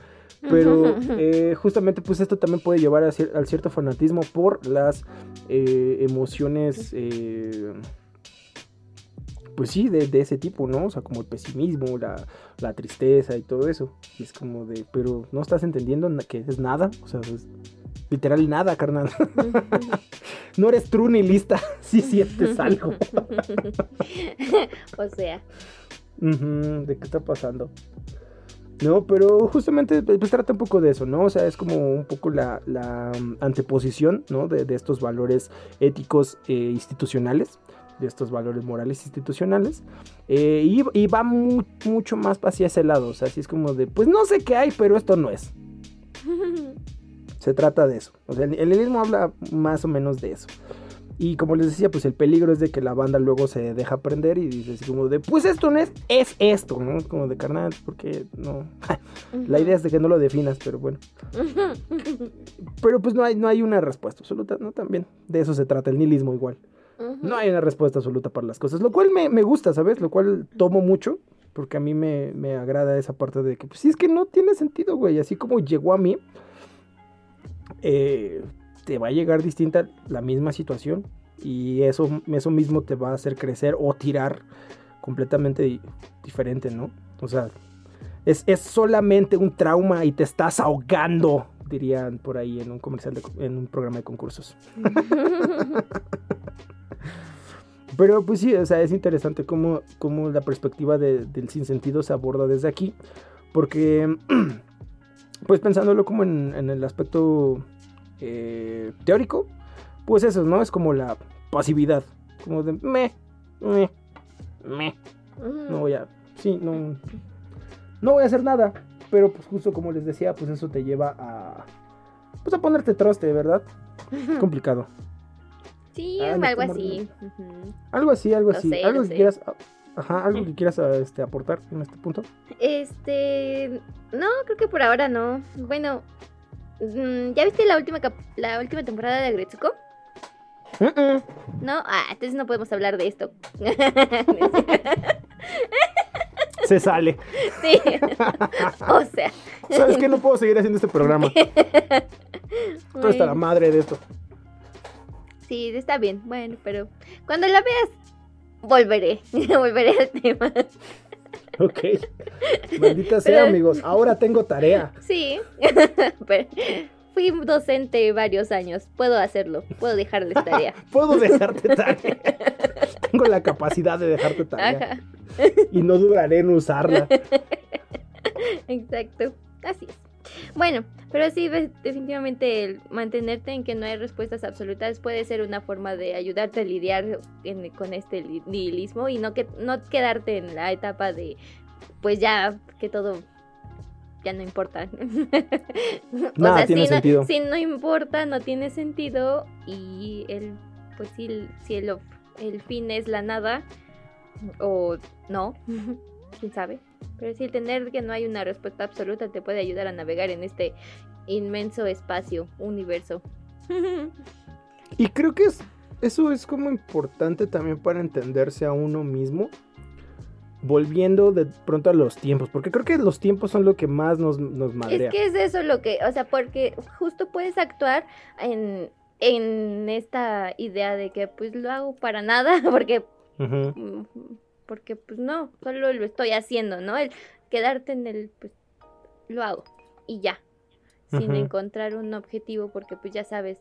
A: Pero eh, justamente, pues esto también puede llevar a cier- al cierto fanatismo por las eh, emociones, pues sí, de, de ese tipo, ¿no? O sea, como el pesimismo, la, la tristeza y todo eso. Y es como de, pero no estás entendiendo que es nada, o sea, es literal nada, carnal. No eres true ni lista si sientes algo.
B: o sea.
A: ¿De qué está pasando? No, pero justamente pues trata un poco de eso, ¿no? O sea, es como un poco la, la, mm, anteposición, ¿no? De, de estos valores éticos eh, institucionales, de estos valores morales institucionales. eh, y, y va mu- mucho más hacia ese lado, o sea, así es como de, pues no sé qué hay, pero esto no es. Se trata de eso. O sea, el nihilismo habla más o menos de eso. Y como les decía, pues el peligro es de que la banda luego se deja prender y dice así como de, pues esto no es, es esto, ¿no? Como de carnal, porque no. La idea es de que no lo definas, pero bueno. Pero pues no hay, no hay una respuesta absoluta, ¿no? También de eso se trata el nihilismo igual. No hay una respuesta absoluta para las cosas, lo cual me, me gusta, ¿sabes? Lo cual tomo mucho, porque a mí me, me agrada esa parte de que, pues sí, es que no tiene sentido, güey. Así como llegó a mí, eh, te va a llegar distinta la misma situación y eso, eso mismo te va a hacer crecer o tirar completamente di- diferente, ¿no? O sea, es, es solamente un trauma y te estás ahogando, dirían por ahí en un comercial, de en un programa de concursos. Pero pues sí, o sea, es interesante cómo, cómo la perspectiva de- del sinsentido se aborda desde aquí. Porque, pues pensándolo como en, en el aspecto eh, teórico, pues eso, ¿no? Es como la pasividad. Como de me, me, me. No voy a. Sí, no. No voy a hacer nada. Pero pues justo como les decía, pues eso te lleva a. Pues a ponerte troste, ¿verdad? Complicado.
B: Sí,
A: Ah,
B: algo así.
A: Algo así, algo así.
B: sé,
A: algo que
B: sé.
A: quieras. Ajá, algo que quieras este, aportar en este punto.
B: Este, no, creo que por ahora no. Bueno, mm, ¿ya viste la última la última temporada de Agretsuko? No, ah, entonces no podemos hablar de esto.
A: Se sale.
B: sí. o sea,
A: ¿Sabes qué? No puedo seguir haciendo este programa. Esto está la madre de esto.
B: Sí, está bien. Bueno, pero cuando la veas volveré, volveré al tema.
A: Ok. Maldita sea,
B: Pero-
A: amigos. Ahora tengo tarea.
B: Sí. pero fui docente varios años. Puedo hacerlo. Puedo dejarles tarea.
A: Puedo dejarte tarea. Tengo la capacidad de dejarte tarea.
B: Ajá.
A: Y no duraré en usarla.
B: Exacto, así es. Bueno, pero sí, definitivamente el mantenerte en que no hay respuestas absolutas puede ser una forma de ayudarte a lidiar en- con este li- nihilismo y no que no quedarte en la etapa de pues ya que todo ya no importa.
A: Nada tiene
B: si
A: sentido.
B: No, si no importa, no tiene sentido y el pues si el, of- el fin es la nada o no, quién sabe. Pero sí, el tener que no hay una respuesta absoluta te puede ayudar a navegar en este inmenso espacio, universo.
A: Y creo que es, eso es como importante también para entenderse a uno mismo. Volviendo de pronto a los tiempos. Porque creo que los tiempos son lo que más nos, nos madrea.
B: Es que es eso lo que, o sea, porque justo puedes actuar en, en esta idea de que pues lo hago para nada, porque porque pues no, solo lo estoy haciendo, ¿no? El quedarte en el pues lo hago y ya, sin encontrar un objetivo porque pues ya sabes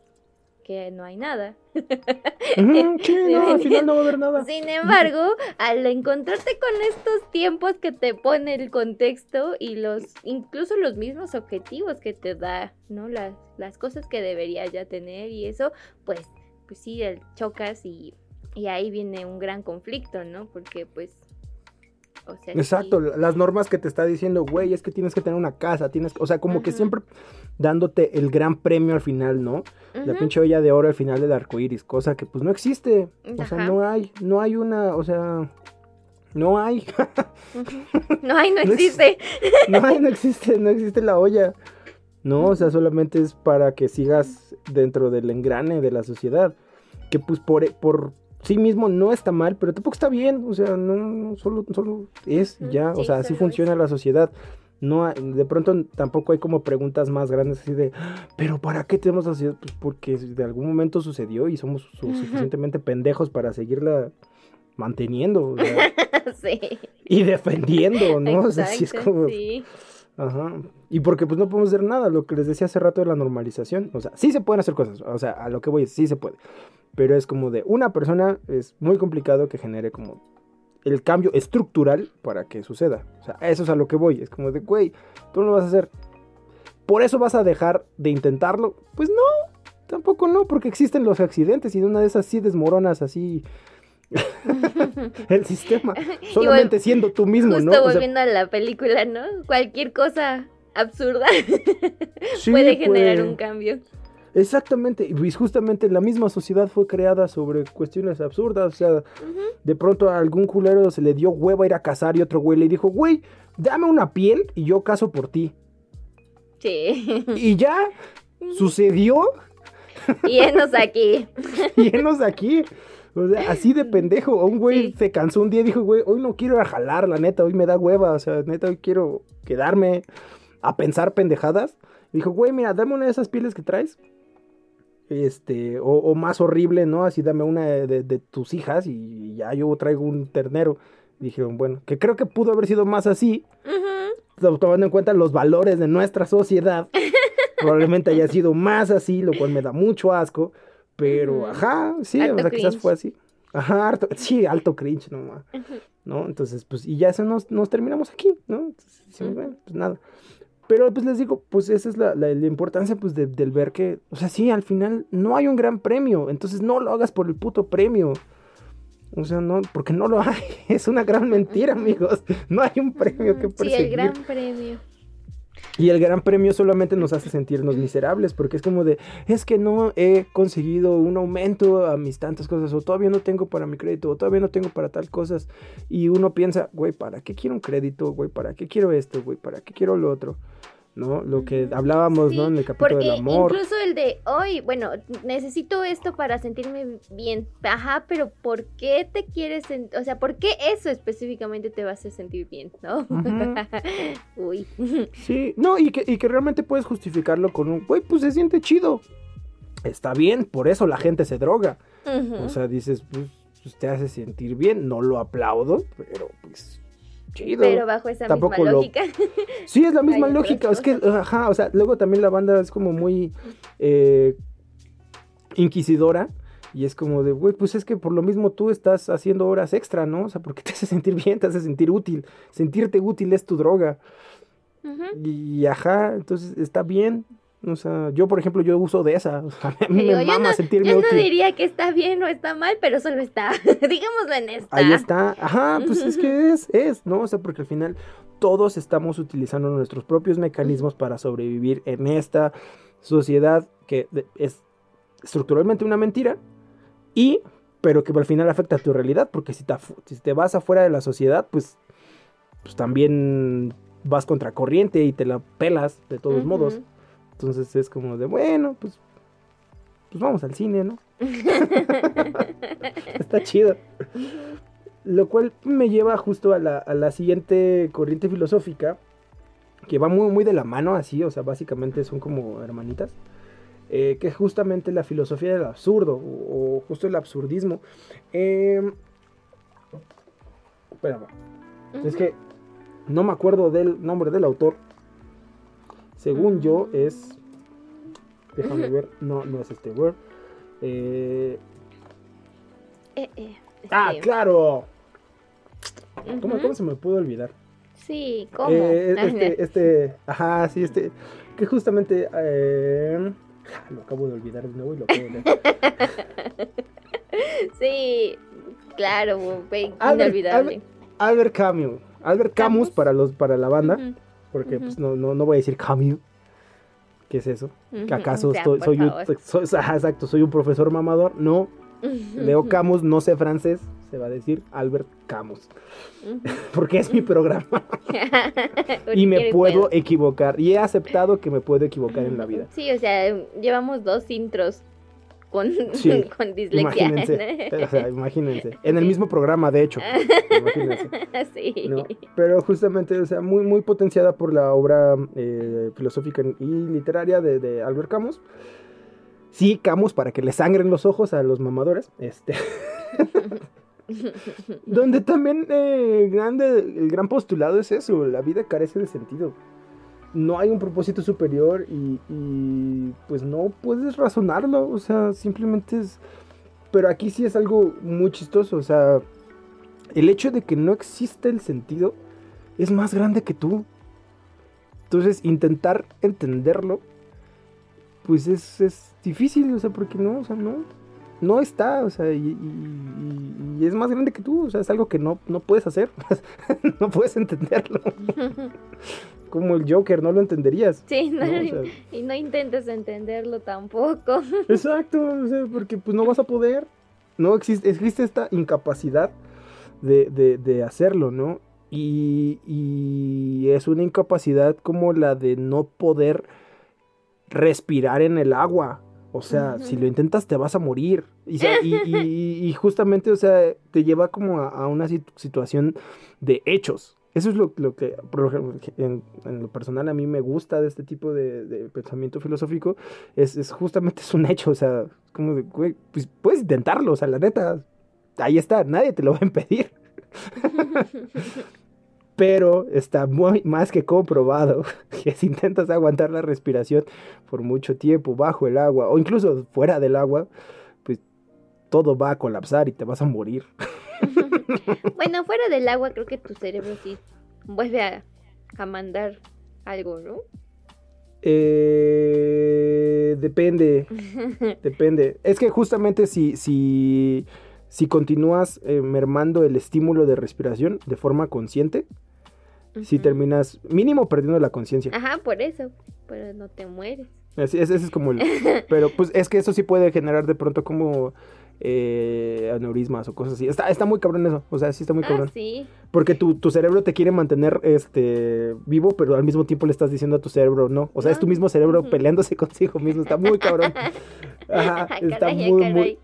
B: que no hay nada.
A: Sí, no, al final no va a haber nada.
B: Sin embargo, al encontrarte con estos tiempos que te pone el contexto y los incluso los mismos objetivos que te da, ¿no? Las, las cosas que deberías ya tener y eso, pues, pues sí, el- chocas y, y ahí viene un gran conflicto, ¿no? Porque pues, o sea, sí.
A: Exacto, las normas que te está diciendo, güey, es que tienes que tener una casa, tienes que, o sea, como que siempre dándote el gran premio al final, ¿no? La pinche olla de oro al final del arco iris, cosa que pues no existe. O sea,
B: Ajá.
A: no hay, no hay una, o sea, no hay.
B: No, ay, no existe.
A: no hay, no existe, no existe la olla. No, o sea, solamente es para que sigas dentro del engrane de la sociedad. Que pues por, por sí mismo no está mal, pero tampoco está bien. O sea, no, no, solo, solo es y ya. o sea, así funciona
B: es.
A: la sociedad. No, hay- de pronto tampoco hay como preguntas más grandes así de, "Ah, pero ¿para qué tenemos la sociedad? Pues porque de algún momento sucedió y somos su- suficientemente pendejos para seguirla manteniendo o sea,
B: sí.
A: y defendiendo, ¿no? O sea, sí es
B: exacto,
A: como...
B: sí.
A: Ajá. Y porque pues no podemos hacer nada, lo que les decía hace rato de la normalización. O sea, sí se pueden hacer cosas, o sea, a lo que voy, sí se puede. Pero es como de una persona, es muy complicado que genere como el cambio estructural para que suceda. O sea, eso es a lo que voy. Es como de, güey, tú no lo vas a hacer. ¿Por eso vas a dejar de intentarlo? Pues no, tampoco no, porque existen los accidentes y de una de esas sí desmoronas así el sistema. Solamente siendo tú mismo,
B: Justo
A: ¿no? O sea,
B: volviendo a la película, ¿no? Cualquier cosa absurda
A: sí,
B: puede generar
A: pues.
B: un cambio.
A: Exactamente, y pues justamente la misma sociedad fue creada sobre cuestiones absurdas, o sea, de pronto a algún culero se le dio hueva ir a cazar y otro güey le dijo, güey, dame una piel y yo caso por ti.
B: Sí.
A: Y ya sucedió
B: y enos aquí.
A: y enos aquí. O sea, así de pendejo. Un güey
B: Sí.
A: se cansó un día y dijo, güey, hoy no quiero ir a jalar, la neta, hoy me da hueva. O sea, neta, hoy quiero quedarme a pensar pendejadas. Y dijo, güey, mira, dame una de esas pieles que traes. Este, o, o más horrible, ¿no? Así dame una de, de- de tus hijas y ya yo traigo un ternero. Y dijeron, bueno, que creo que pudo haber sido más así. Tomando en cuenta los valores de nuestra sociedad, probablemente haya sido más así, lo cual me da mucho asco, pero ajá, sí,
B: Alto
A: o sea, quizás fue así. Ajá, harto- sí, alto cringe nomás, ¿no? Entonces, pues, y ya eso nos, nos terminamos aquí, ¿no? Entonces, bueno, pues nada. Pero pues les digo, pues esa es la, la- la importancia pues de- del ver que, o sea, sí, al final no hay un gran premio, entonces no lo hagas por el puto premio. O sea, no, porque no lo hay, es una gran mentira, amigos. No hay un premio que
B: Sí,
A: perseguir.
B: el gran premio.
A: Y el gran premio solamente nos hace sentirnos miserables, porque es como de, es que no he conseguido un aumento a mis tantas cosas, o todavía no tengo para mi crédito, o todavía no tengo para tal cosas. Y uno piensa, güey, ¿para qué quiero un crédito? Güey, ¿para qué quiero esto? Güey, ¿para qué quiero lo otro? ¿No? Lo que hablábamos, ¿no? En el capítulo
B: Porque
A: del amor.
B: incluso el de hoy, bueno, necesito esto para sentirme bien. Ajá, pero ¿por qué te quieres sentir? O sea, ¿por qué eso específicamente te va a hacer sentir bien, no? Uy.
A: Sí, no, y que, y que realmente puedes justificarlo con un, güey, pues se siente chido. Está bien, por eso la gente se droga. O sea, dices, pues, pues, te hace sentir bien, no lo aplaudo, pero pues chido.
B: pero bajo esa
A: tampoco
B: misma
A: lo-
B: lógica.
A: Sí, es la misma
B: Hay
A: lógica, es que, ajá, o sea, luego también la banda es como muy eh, inquisidora. Y es como de, güey, pues es que por lo mismo tú estás haciendo horas extra, ¿no? O sea, porque te hace sentir bien, te hace sentir útil. Sentirte útil es tu droga.
B: Ujú.
A: Y ajá, entonces está bien. O sea, yo, por ejemplo, yo uso de esa. O sea, a mí
B: Digo,
A: me
B: yo
A: mama
B: no-
A: sentirme
B: Yo no
A: útil.
B: diría que está bien o está mal, pero solo está. Digámoslo en esta.
A: Ahí está. Ajá, pues es que es, es, ¿no? O sea, porque al final todos estamos utilizando nuestros propios mecanismos para sobrevivir en esta sociedad que es estructuralmente una mentira y pero que al final afecta a tu realidad porque si te, si te vas afuera de la sociedad pues pues también vas contra corriente y te la pelas de todos modos entonces es como de bueno pues pues vamos al cine no está chido. Lo cual me lleva justo a la, a la siguiente corriente filosófica, que va muy, muy de la mano, así, o sea, básicamente son como hermanitas, eh, que es justamente la filosofía del absurdo, o, o justo el absurdismo. Eh, espérame, es que no me acuerdo del nombre del autor. Según yo es... Déjame ver, no, no es este word. Eh,
B: Eh, eh,
A: ah,
B: este,
A: claro. ¿Cómo, se me pudo olvidar?
B: Sí, ¿cómo?
A: Eh, este, este, ajá, sí, este, que justamente, lo acabo de olvidar de nuevo y lo de leer.
B: Sí, claro,
A: Albert-
B: inolvidable.
A: Albert Camus, Albert Camus,
B: Camus.
A: para los, para la banda,
B: Ujú,
A: porque pues no, no, no voy a decir Camus, ¿qué es eso?
B: ujú,
A: ¿Que acaso estoy- soy, un, soy- ajá, exacto, soy un profesor mamador? No, leo Camus, no sé francés, se va a decir Albert Camus, porque es mi programa. Y me puedo equivocar, y he aceptado que me puedo equivocar en la vida.
B: Sí, o sea, llevamos dos intros con,
A: Sí,
B: con dislexia.
A: Imagínense, o sea, imagínense. En el mismo programa, de hecho. Imagínense.
B: sí.
A: ¿no? Pero justamente, o sea, muy, muy potenciada por la obra eh, filosófica y literaria de, de Albert Camus. Sí, Camus, para que le sangren los ojos a los mamadores. Este. Donde también eh, grande, el gran postulado es eso, la vida carece de sentido. No hay un propósito superior y, pues no puedes razonarlo, o sea, simplemente es... Pero aquí sí es algo muy chistoso, o sea, el hecho de que no existe el sentido es más grande que tú. Entonces, intentar entenderlo, pues es, es difícil, o sea, porque no, o sea, no, no está, o sea, y, y- y- y es más grande que tú, o sea, es algo que no, no puedes hacer, no puedes entenderlo. Como el Joker, no lo entenderías.
B: Sí, no,
A: ¿no? O sea,
B: y no intentes entenderlo tampoco.
A: Exacto, o sea, porque pues no vas a poder. No existe, existe esta incapacidad de, de- de hacerlo, ¿no? Y, y es una incapacidad como la de no poder respirar en el agua. O sea, si lo intentas te vas a morir. Y, sa- y- y- y justamente, o sea, te lleva como a, a una situ- situación de hechos. Eso es lo, lo que, por ejemplo, en, en lo personal, a mí me gusta de este tipo de, de pensamiento filosófico. Es, es justamente es un hecho, o sea, como de, güey, pues puedes intentarlo, o sea, la neta, ahí está, nadie te lo va a impedir. Pero está muy más que comprobado que si intentas aguantar la respiración por mucho tiempo bajo el agua o incluso fuera del agua, pues todo va a colapsar y te vas a morir.
B: bueno, fuera del agua creo que tu cerebro sí vuelve a, a mandar algo, ¿no?
A: Eh, depende, depende. Es que justamente si, si, si continúas eh, mermando el estímulo de respiración de forma consciente, si terminas mínimo perdiendo la conciencia.
B: Ajá, por eso. Pero no te mueres.
A: Así Ese es como el... Pero pues es que eso sí puede generar de pronto como eh, aneurismas o cosas así. Está, está muy cabrón eso. O sea, sí está muy
B: Ah,
A: cabrón.
B: sí.
A: Porque tu, tu cerebro te quiere mantener este vivo, pero al mismo tiempo le estás diciendo a tu cerebro no. O sea, es tu
B: No.
A: mismo cerebro peleándose consigo mismo. Está muy cabrón. Ajá, está
B: caray,
A: muy,
B: caray.
A: muy...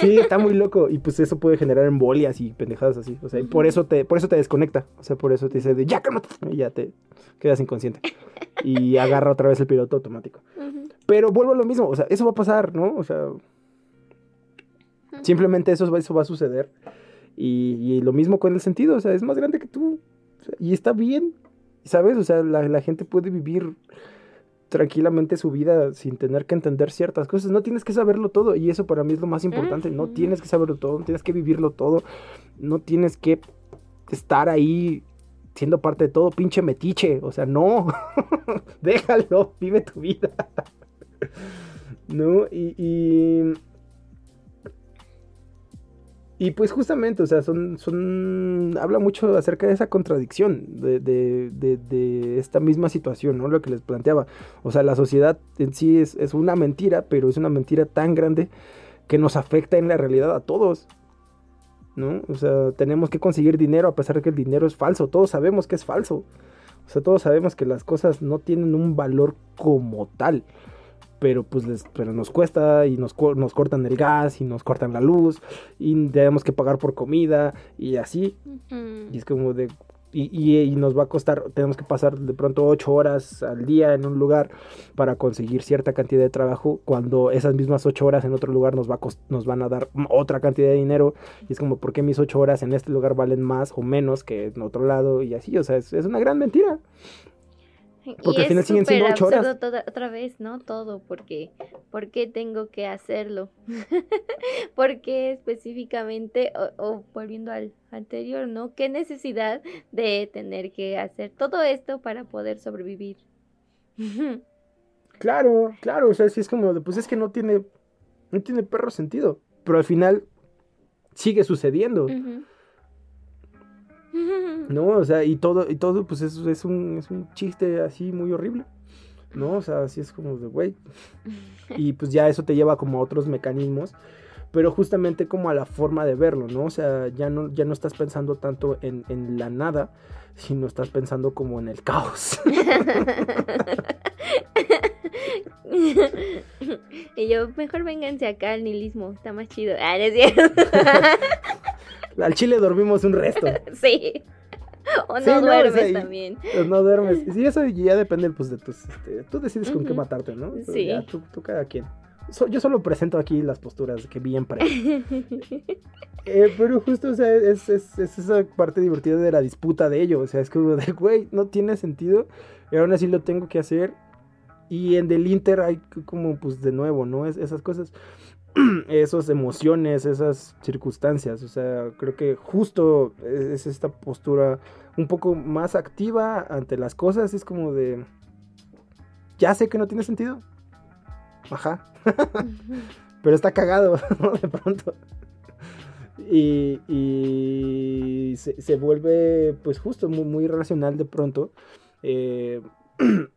A: Sí, está muy loco. Y pues eso puede generar embolias y pendejadas así. O sea, y por eso te, por eso te desconecta. O sea, por eso te dice de ya cálmate", Y ya te quedas inconsciente. Y agarra otra vez el piloto automático. Pero vuelvo a lo mismo, o sea, eso va a pasar, ¿no? O sea, simplemente eso, va- eso va a suceder. Y, y lo mismo con el sentido, o sea, es más grande que tú. o sea, y está bien, ¿sabes? O sea, la, la gente puede vivir tranquilamente su vida sin tener que entender ciertas cosas. No tienes que saberlo todo y eso para mí es lo más importante. No tienes que saberlo todo, no tienes que vivirlo todo, no tienes que estar ahí siendo parte de todo, pinche metiche. O sea, no, déjalo, vive tu vida. ¿No? Y, y. y pues justamente, o sea, son. Habla mucho acerca de esa contradicción, de esta misma situación, ¿no? Lo que les planteaba. O sea, la sociedad en sí es, es una mentira, pero es una mentira tan grande que nos afecta en la realidad a todos. ¿No? O sea, tenemos que conseguir dinero a pesar de que el dinero es falso. Todos sabemos que es falso. O sea, todos sabemos que las cosas no tienen un valor como tal. Pero pues les- pero nos cuesta y nos, nos cortan el gas y nos cortan la luz y tenemos que pagar por comida y así.
B: Ujú.
A: Y es como de... Y, y- y nos va a costar, tenemos que pasar de pronto ocho horas al día en un lugar para conseguir cierta cantidad de trabajo, cuando esas mismas ocho horas en otro lugar nos, va a cos- nos van a dar otra cantidad de dinero. Y es como, ¿por qué mis ocho horas en este lugar valen más o menos que en otro lado? Y así, o sea, es, es una gran mentira. Porque
B: y
A: al final
B: es
A: siguen siendo ocho horas.
B: toda- otra vez, ¿no? Todo, porque ¿por qué tengo que hacerlo? ¿Por qué específicamente, o, o volviendo al anterior, ¿no? ¿Qué necesidad de tener que hacer todo esto para poder sobrevivir?
A: Claro, claro, o sea, sí es como, de, pues es que no tiene, no tiene perro sentido. Pero al final sigue sucediendo.
B: Ujú.
A: ¿no? O sea, y todo, y todo, pues es, es, un, es un chiste así muy horrible, ¿no? O sea, así es como de, güey. Y pues ya eso te lleva como a otros mecanismos, pero justamente como a la forma de verlo, ¿no? O sea, ya no, ya no estás pensando tanto en, en la nada, sino estás pensando como en el caos.
B: y yo, mejor vénganse acá al nihilismo, está más chido. Ah, no es cierto.
A: Al chile dormimos un resto.
B: sí. O no
A: Sí, no, o
B: duermes
A: sea,
B: también.
A: Pues no duermes. Sí, eso ya depende, pues, de tus, este, tú decides con qué
B: Ujú.
A: matarte, ¿no? Pero
B: Sí.
A: ya, tú, tú cada quien. So- yo solo presento aquí las posturas que bien para Eh, pero justo, o sea, es, es- es esa parte divertida de la disputa de ello. O sea, es como de, güey, no tiene sentido. Y aún así lo tengo que hacer. Y en del Inter hay como, pues, de nuevo, ¿no? Es, esas cosas, esas emociones, esas circunstancias. O sea, creo que justo es, es esta postura un poco más activa ante las cosas. Es como de, ya sé que no tiene sentido. Ajá pero está cagado, ¿no? De pronto. Y, se, vuelve, pues justo, muy, muy de pronto. eh,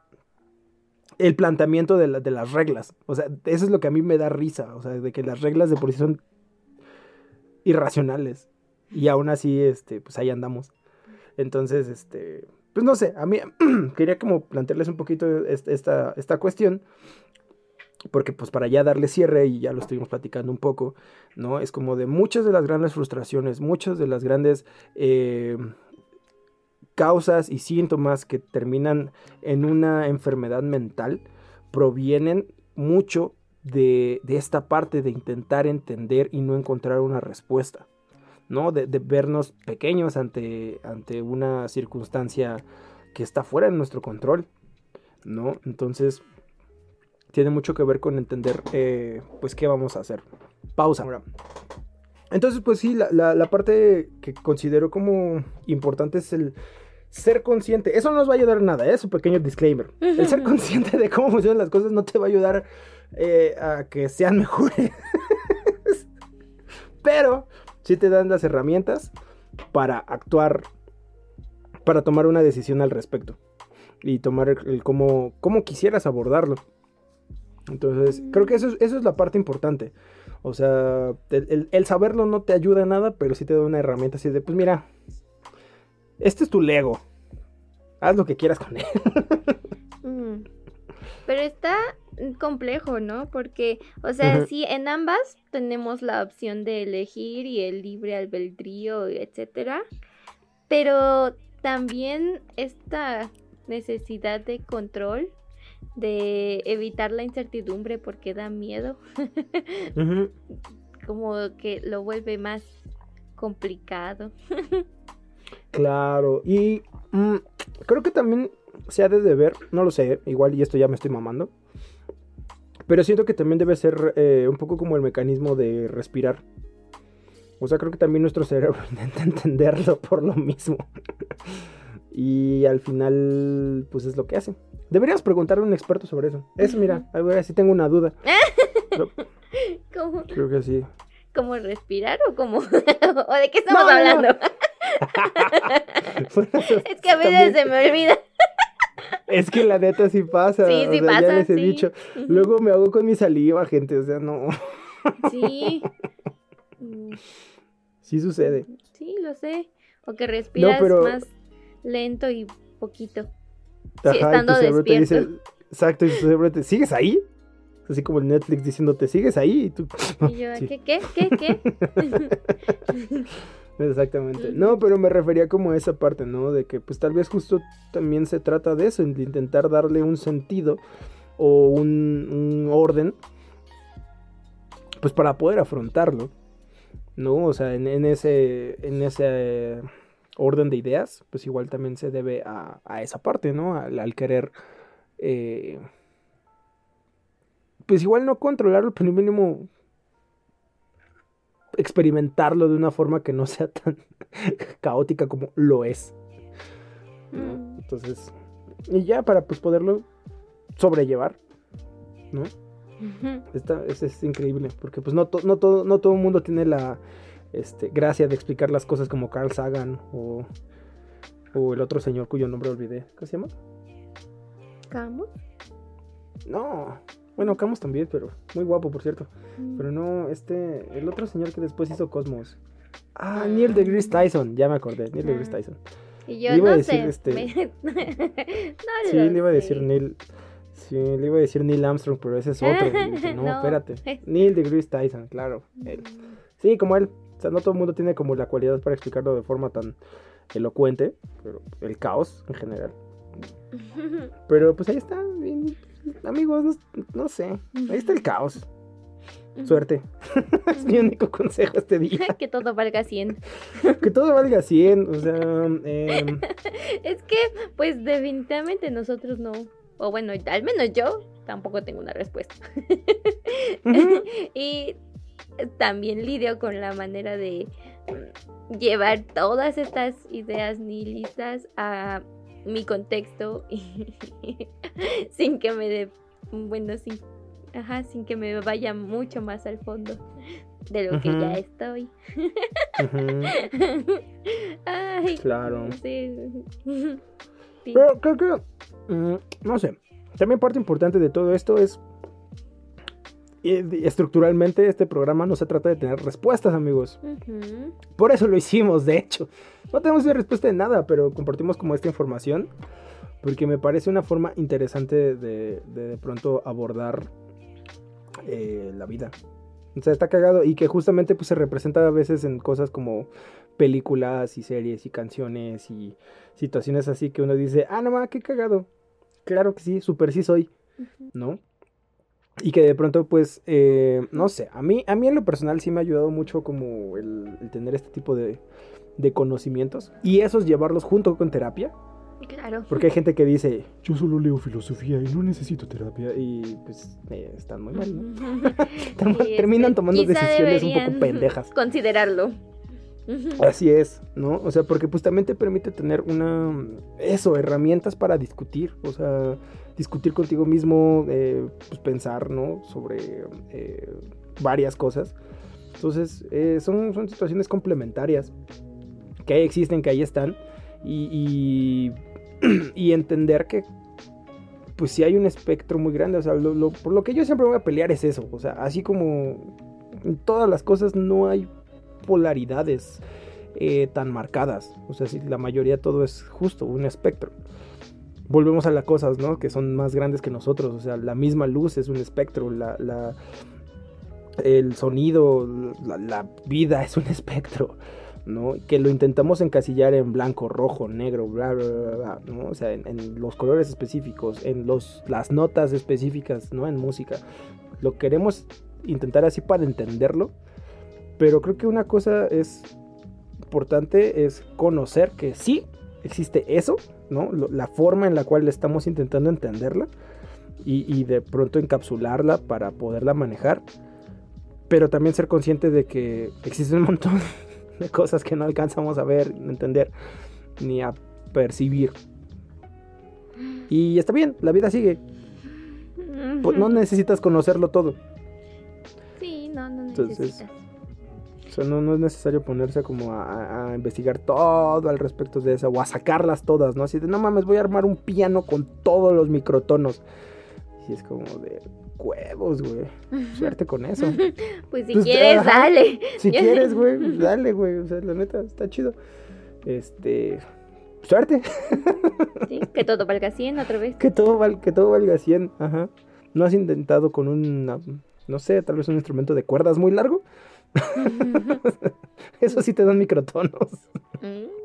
A: el planteamiento de, de las reglas. O sea, eso es lo que a mí me da risa. O sea, de que las reglas de por sí son irracionales. Y aún así, este, pues ahí andamos. Entonces, este, pues no sé, a mí quería como plantearles un poquito est- esta, esta cuestión porque pues para ya darle cierre y ya lo estuvimos platicando un poco, ¿no? Es como de muchas de las grandes frustraciones, muchas de las grandes eh, causas y síntomas que terminan en una enfermedad mental provienen mucho de, de esta parte de intentar entender y no encontrar una respuesta. ¿no? De, de vernos pequeños ante, ante una circunstancia que está fuera de nuestro control, ¿no? Entonces, tiene mucho que ver con entender, eh, pues, qué vamos a hacer. Pausa. Ahora, Entonces, pues sí, la, la- la parte que considero como importante es el ser consciente. Eso no nos va a ayudar en nada, ¿eh? es un pequeño disclaimer. El ser consciente de cómo funcionan las cosas no te va a ayudar eh, a que sean mejores. Pero sí te dan las herramientas para actuar, para tomar una decisión al respecto. Y tomar el, el cómo, cómo quisieras abordarlo. Entonces, creo que eso es, eso es la parte importante. O sea, el, el- el saberlo no te ayuda en nada, pero sí te da una herramienta así de, pues mira, este es tu Lego. Haz lo que quieras con él.
B: Mm. Pero está complejo, ¿no? Porque, o sea, sí, en ambas tenemos la opción de elegir y el libre albedrío, etcétera. Pero también esta necesidad de control, de evitar la incertidumbre porque da miedo, como que lo vuelve más complicado.
A: Claro, y mm, creo que también se ha de deber, no lo sé, igual y esto ya me estoy mamando, pero siento que también debe ser eh, un poco como el mecanismo de respirar. O sea, creo que también nuestro cerebro intenta entenderlo por lo mismo. y al final, pues es lo que hace. Deberíamos preguntarle a un experto sobre eso. Eso, mira, a ver si tengo una duda.
B: ¿Cómo,
A: creo que sí.
B: cómo respirar o cómo? ¿O de qué estamos
A: No, no.
B: Es que a veces
A: También-
B: se me olvida.
A: Es que la neta sí pasa.
B: Sí,
A: o
B: sí
A: sea,
B: pasa,
A: Ya les he
B: sí.
A: dicho. Luego me hago con mi saliva, gente. O sea, no.
B: Sí.
A: Sí sucede.
B: Sí, lo sé. O que respiras
A: pero-
B: más lento y poquito.
A: Ajá, y
B: estando
A: tu cerebro te dice.
B: despierto.
A: Exacto, y tu cerebro te. ¿Sigues ahí? Así como el Netflix diciéndote, ¿sigues ahí? Y tú.
B: Y yo,
A: Sí.
B: ¿qué, qué, qué, qué?
A: Exactamente. No, pero me refería como a esa parte, ¿no? De que pues tal vez justo también se trata de eso, de intentar darle un sentido o un, un orden, pues para poder afrontarlo, ¿no? O sea, en, en ese, en ese eh, orden de ideas, pues igual también se debe a, a esa parte, ¿no? Al, al querer, eh, pues igual no controlarlo, pero mínimo experimentarlo de una forma que no sea tan caótica como lo es. ¿no?
B: Mm.
A: Entonces, y ya para pues poderlo sobrellevar, ¿no? Esta, es, es increíble, porque pues no, to- no, todo, no todo el mundo tiene la este, gracia de explicar las cosas como Carl Sagan o, o el otro señor cuyo nombre olvidé. ¿Cómo se llama?
B: ¿Cómo?
A: No, bueno, Camus también, pero muy guapo, por cierto.
B: Mm.
A: Pero no, este, el otro señor que después hizo Cosmos. Ah, Neil deGrasse Tyson, ya me acordé, Neil deGrasse
B: Ah.
A: Tyson.
B: Y yo
A: le iba a
B: no
A: decir,
B: sé.
A: este-
B: me- no
A: Sí, le iba a decir. Neil. Sí, le iba a decir Neil Armstrong, pero ese es otro. Dije, no,
B: No.
A: espérate. Neil deGrasse Tyson, claro. él. Sí, como él. O sea, no todo el mundo tiene como la cualidad para explicarlo de forma tan elocuente, pero el caos en general. Pero pues ahí está, bien, amigos, no, no sé. Ahí está el caos. Suerte. es mi único consejo este día.
B: que todo valga 100.
A: Que todo valga 100. O sea, em,
B: Es que, pues, definitivamente nosotros no. O bueno, al menos yo tampoco tengo una respuesta. y también lidio con la manera de mm, llevar todas estas ideas nihilistas a mi contexto y sin que me dé, bueno, sin, ajá, sin que me vaya mucho más al fondo de lo que ya estoy. Ay,
A: Claro.
B: sí. Sí.
A: Pero creo que, mm, no sé, también parte importante de todo esto es, estructuralmente este programa no se trata de tener respuestas, amigos. Por eso lo hicimos, de hecho. No tenemos una respuesta de nada, pero compartimos como esta información, porque me parece una forma interesante de de, de pronto abordar eh, la vida. O sea, está cagado y que justamente pues se representa a veces en cosas como películas y series y canciones y situaciones así que uno dice, ah, no ma, qué cagado. Claro que sí, súper sí soy. ¿no? Y que de pronto, pues, eh, no sé, a mí, a mí en lo personal sí me ha ayudado mucho como el, el tener este tipo de, de conocimientos y esos llevarlos junto con terapia.
B: Claro.
A: Porque hay gente que dice, yo solo leo filosofía y no necesito terapia. Y pues eh, están muy mal, ¿no? Terminan tomando decisiones un poco pendejas.
B: Considerarlo.
A: Así es, ¿no? O sea, porque pues también te permite tener una, eso, herramientas para discutir, o sea, discutir contigo mismo, eh, pues pensar, ¿no? Sobre eh, varias cosas. Entonces, eh, son, son situaciones complementarias que ahí existen, que ahí están, y, entender que, pues sí hay un espectro muy grande, o sea, lo- por lo que yo siempre voy a pelear es eso, o sea, así como en todas las cosas no hay polaridades tan marcadas. O sea, si la mayoría todo es justo, un espectro. Volvemos a las cosas, ¿no? Que son más grandes que nosotros. O sea, la misma luz es un espectro. La, el sonido, la, la vida es un espectro. ¿no? Que lo intentamos encasillar en blanco, rojo, negro, bla, bla, bla, bla, ¿no? O sea, en, en los colores específicos, en los, las notas específicas, ¿no? En música. Lo queremos intentar así para entenderlo, pero creo que una cosa es importante es conocer que sí existe eso, ¿no? Lo- La forma en la cual estamos intentando entenderla y, y de pronto encapsularla para poderla manejar, pero también ser consciente de que existe un montón de cosas que no alcanzamos a ver, entender, ni a percibir. Y está bien, la vida sigue. Pues no necesitas conocerlo todo.
B: Sí, no, no
A: Entonces,
B: necesitas.
A: O sea, no, no es necesario ponerse como a, a- investigar todo al respecto de eso o a sacarlas todas, ¿no? Así de, no mames, voy a armar un piano con todos los microtonos. Y es como de huevos, güey. Suerte con eso.
B: Pues si
A: Pues,
B: quieres,
A: ajá.
B: dale.
A: Si quieres, güey, dale, güey. O sea, la neta, está chido. Este. Suerte.
B: Sí, que todo valga 100 otra vez.
A: Que todo, val- que todo valga 100. Ajá. ¿No has intentado con un, no sé, tal vez un instrumento de cuerdas muy largo? Eso sí te dan microtonos.
B: Mm.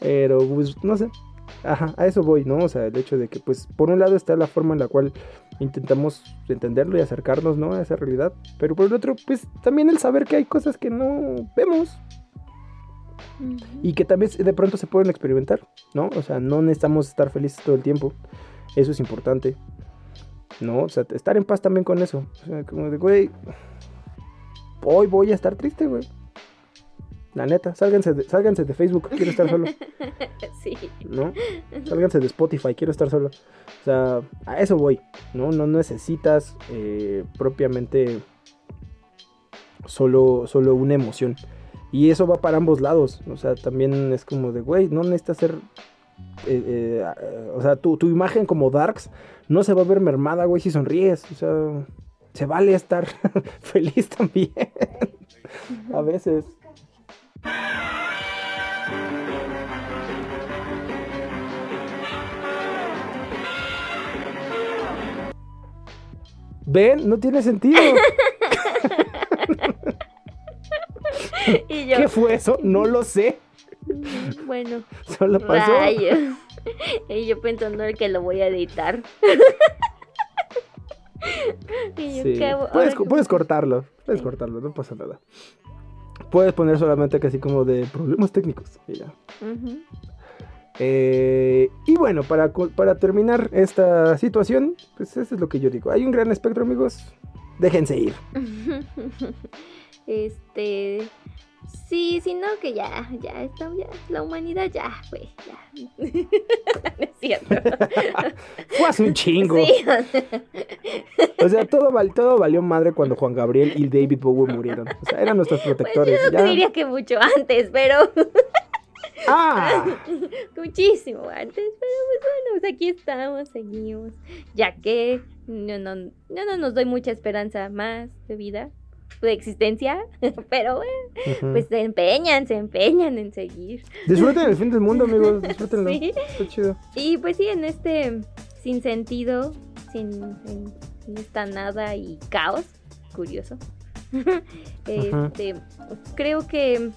A: Pero, pues, no sé. Ajá, a eso voy, ¿no? O sea, el hecho de que, pues, por un lado está la forma en la cual intentamos entenderlo y acercarnos, ¿no? A esa realidad. Pero por el otro, pues, también el saber que hay cosas que no vemos y que también de pronto se pueden experimentar, ¿no? O sea, no necesitamos estar felices todo el tiempo. Eso es importante, ¿no? O sea, estar en paz también con eso. O sea, como de, güey, hoy voy a estar triste, güey. La neta, sálganse de, sálganse de Facebook, quiero estar solo,
B: Sí.
A: ¿no? Sálganse de Spotify, quiero estar solo. O sea, a eso voy, ¿no? No necesitas eh, propiamente solo, solo una emoción. Y eso va para ambos lados. O sea, también es como de, güey, no necesitas ser... eh, eh, eh, o sea, tu, tu imagen como Darks no se va a ver mermada, güey, si sonríes. O sea, se vale estar feliz también. a veces. ¿Ven? No tiene sentido.
B: Y yo,
A: ¿Qué fue eso? No lo sé.
B: bueno,
A: Solo pasó.
B: rayos. Y yo pensando en que lo voy a editar.
A: Puedes, cortarlo. Puedes
B: Sí.
A: cortarlo, no pasa nada. Puedes poner solamente así como de problemas técnicos. Y ya. Eh, y bueno, para, para terminar esta situación, pues eso es lo que yo digo. Hay un gran espectro, amigos. Déjense ir.
B: Este. Sí, si no, que ya, ya, está, ya, la humanidad ya, güey, ya. No es cierto.
A: Fue hace un chingo.
B: Sí, o sea,
A: todo, val- todo valió madre cuando Juan Gabriel y David Bowie murieron. O sea, eran nuestros
B: pues
A: protectores.
B: yo no
A: ya.
B: te diría que mucho antes, pero
A: ¡Ah!
B: muchísimo antes, pero pues bueno, pues aquí estamos, seguimos, ya que no, no, no, no nos doy mucha esperanza más de vida, de existencia, pero bueno,
A: Ujú.
B: pues se empeñan, se empeñan en seguir.
A: Disfruten el fin del mundo, amigos. Disfrútenlo.
B: Sí.
A: Está chido.
B: Y pues sí, en este sin sentido, sin, en esta nada y caos, curioso. este, creo que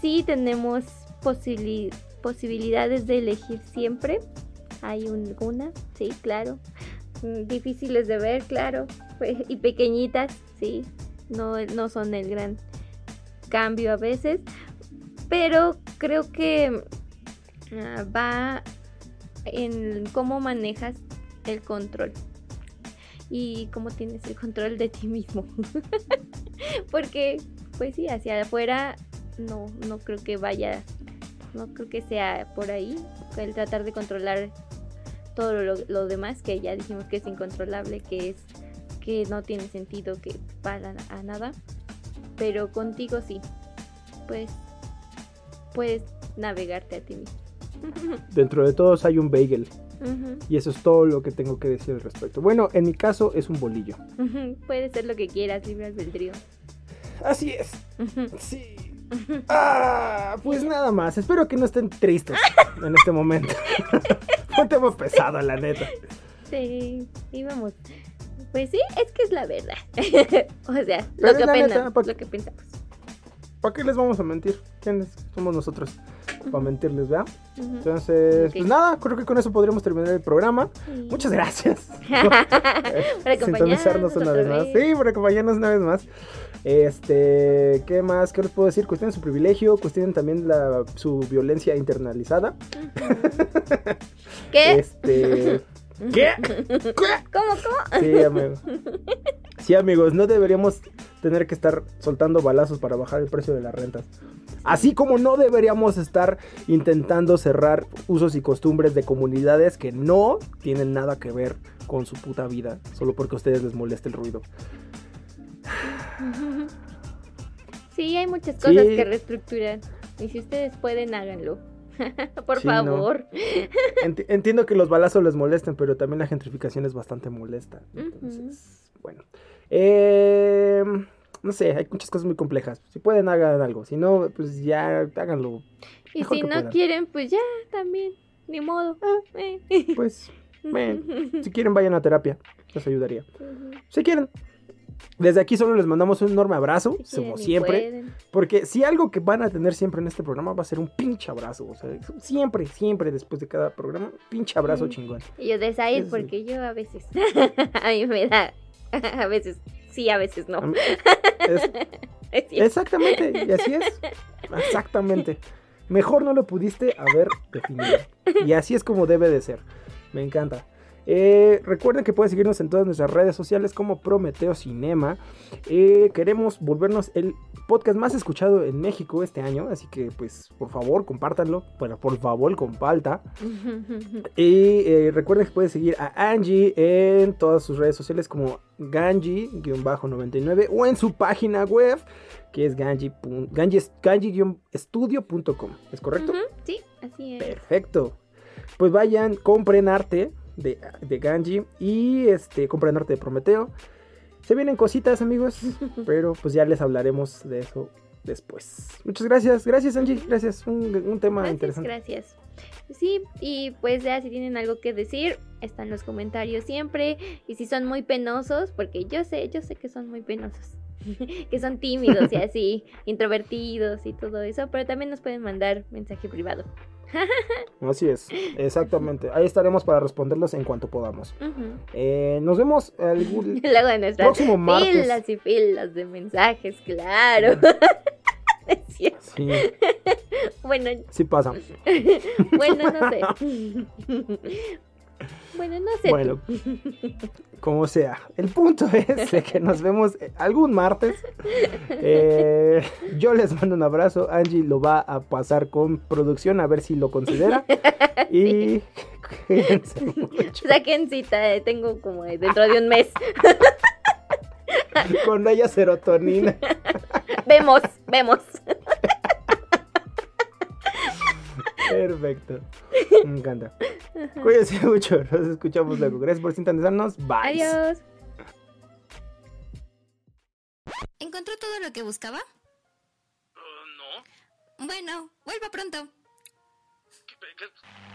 B: sí tenemos posibili- posibilidades de elegir siempre. Hay un- una, sí, claro. mm, difíciles de ver, claro, y pequeñitas, sí, no, no son el gran cambio a veces, pero creo que ah, va en cómo manejas el control y cómo tienes el control de ti mismo. Porque, pues sí, hacia afuera no, no creo que vaya, no creo que sea por ahí el tratar de controlar todo lo, lo demás que ya dijimos que es incontrolable, que es que no tiene sentido, que para a nada. Pero contigo sí, pues puedes navegarte a ti mismo.
A: Dentro de todos hay un bagel. Y eso es todo lo que tengo que decir al respecto. Bueno, en mi caso es un bolillo.
B: ujú, Puedes ser lo que quieras, libre albedrío.
A: Así es. Sí. Ah, pues nada más. Espero que no estén tristes en este momento. Un tema pesado, la neta.
B: Sí, y vamos. Pues sí, es que es la verdad. o sea,
A: Pero
B: lo que,
A: neta, pa-
B: lo que pensamos.
A: ¿Para qué les vamos a mentir? ¿Quiénes somos nosotros? Para mentirles, ¿verdad? Entonces, pues nada, creo que con eso podríamos terminar el programa.
B: Sí.
A: Muchas gracias.
B: por acompañarnos
A: Sintonizarnos una vez más. Sí, por acompañarnos una vez más. Este, ¿qué más? ¿Qué les puedo decir? Cuestionen su privilegio, cuestionen también la, su violencia internalizada.
B: Ujú. ¿Qué?
A: Este, ¿qué?
B: ¿Cómo, cómo?
A: Sí, amigo. Sí, amigos, no deberíamos tener que estar soltando balazos para bajar el precio de las rentas. Así como no deberíamos estar intentando cerrar usos y costumbres de comunidades que no tienen nada que ver con su puta vida, solo porque a ustedes les molesta el ruido.
B: Sí, hay muchas
A: Sí.
B: cosas que reestructurar. Y si ustedes pueden, háganlo. Por
A: Sí, no.
B: favor.
A: Enti- entiendo que los balazos les molesten, pero también la gentrificación es bastante molesta. Entonces, bueno. Eh, no sé, hay muchas cosas muy complejas. Si pueden, hagan algo. Si no, pues ya háganlo.
B: Y si no
A: puedan.
B: quieren, pues ya también. Ni modo. Eh.
A: Pues, si quieren, vayan a terapia. Les ayudaría. Si quieren. Desde aquí solo les mandamos un enorme abrazo, como siempre.
B: pueden.
A: Porque si algo que van a tener siempre en este programa va a ser un pinche abrazo. O sea, siempre, siempre después de cada programa, pinche abrazo
B: Mm.
A: chingón.
B: Y yo de Said, porque yo a veces. a mí me da. A veces sí, a veces no.
A: Es- exactamente, y así es. Exactamente. Mejor no lo pudiste haber definido. Y así es como debe de ser. Me encanta. Eh, recuerden que pueden seguirnos en todas nuestras redes sociales como Prometeo Cinema. Eh, queremos volvernos el podcast más escuchado en México este año. Así que, pues, por favor, compártanlo. Bueno, por favor, comparta. Y eh, recuerden que pueden seguir a Angie en todas sus redes sociales como Ganji-99 o en su página web que es Ganji. pun- Ganji- Ganji-estudio.com. ¿Es correcto?
B: Ujú, Sí, así es.
A: Perfecto. Pues vayan, compren arte de, de Ganji y este, compren arte de Prometeo. Se vienen cositas, amigos, pero pues ya les hablaremos de eso después. Muchas gracias, gracias Angie, gracias. Un, un tema
B: Gracias,
A: interesante.
B: gracias. Sí, y pues ya si tienen algo que decir, están los comentarios siempre. Y si son muy penosos, porque yo sé, yo sé que son muy penosos. que son tímidos y así, introvertidos y todo eso, pero también nos pueden mandar mensaje privado.
A: Así es, exactamente. Ahí estaremos para responderlos en cuanto podamos. Eh, nos vemos algún
B: Luego
A: próximo martes.
B: filas y filas de mensajes, claro. Es cierto.
A: Sí,
B: bueno,
A: sí pasa.
B: bueno, no sé. Bueno, no sé.
A: Bueno, como sea. El punto es que nos vemos algún martes. Eh, yo les mando un abrazo. Angie lo va a pasar con producción a ver si lo considera. Y cuídense mucho.
B: Saquen cita, eh, tengo como de- dentro de un mes.
A: Cuando haya serotonina.
B: Vemos, vemos.
A: Perfecto. Me encanta. Cuídense mucho. Nos escuchamos luego. Gracias por sintonizarnos. Bye.
B: Adiós.
C: ¿Encontró todo lo que buscaba? no. Bueno, vuelva pronto.
D: ¿Qué- qué-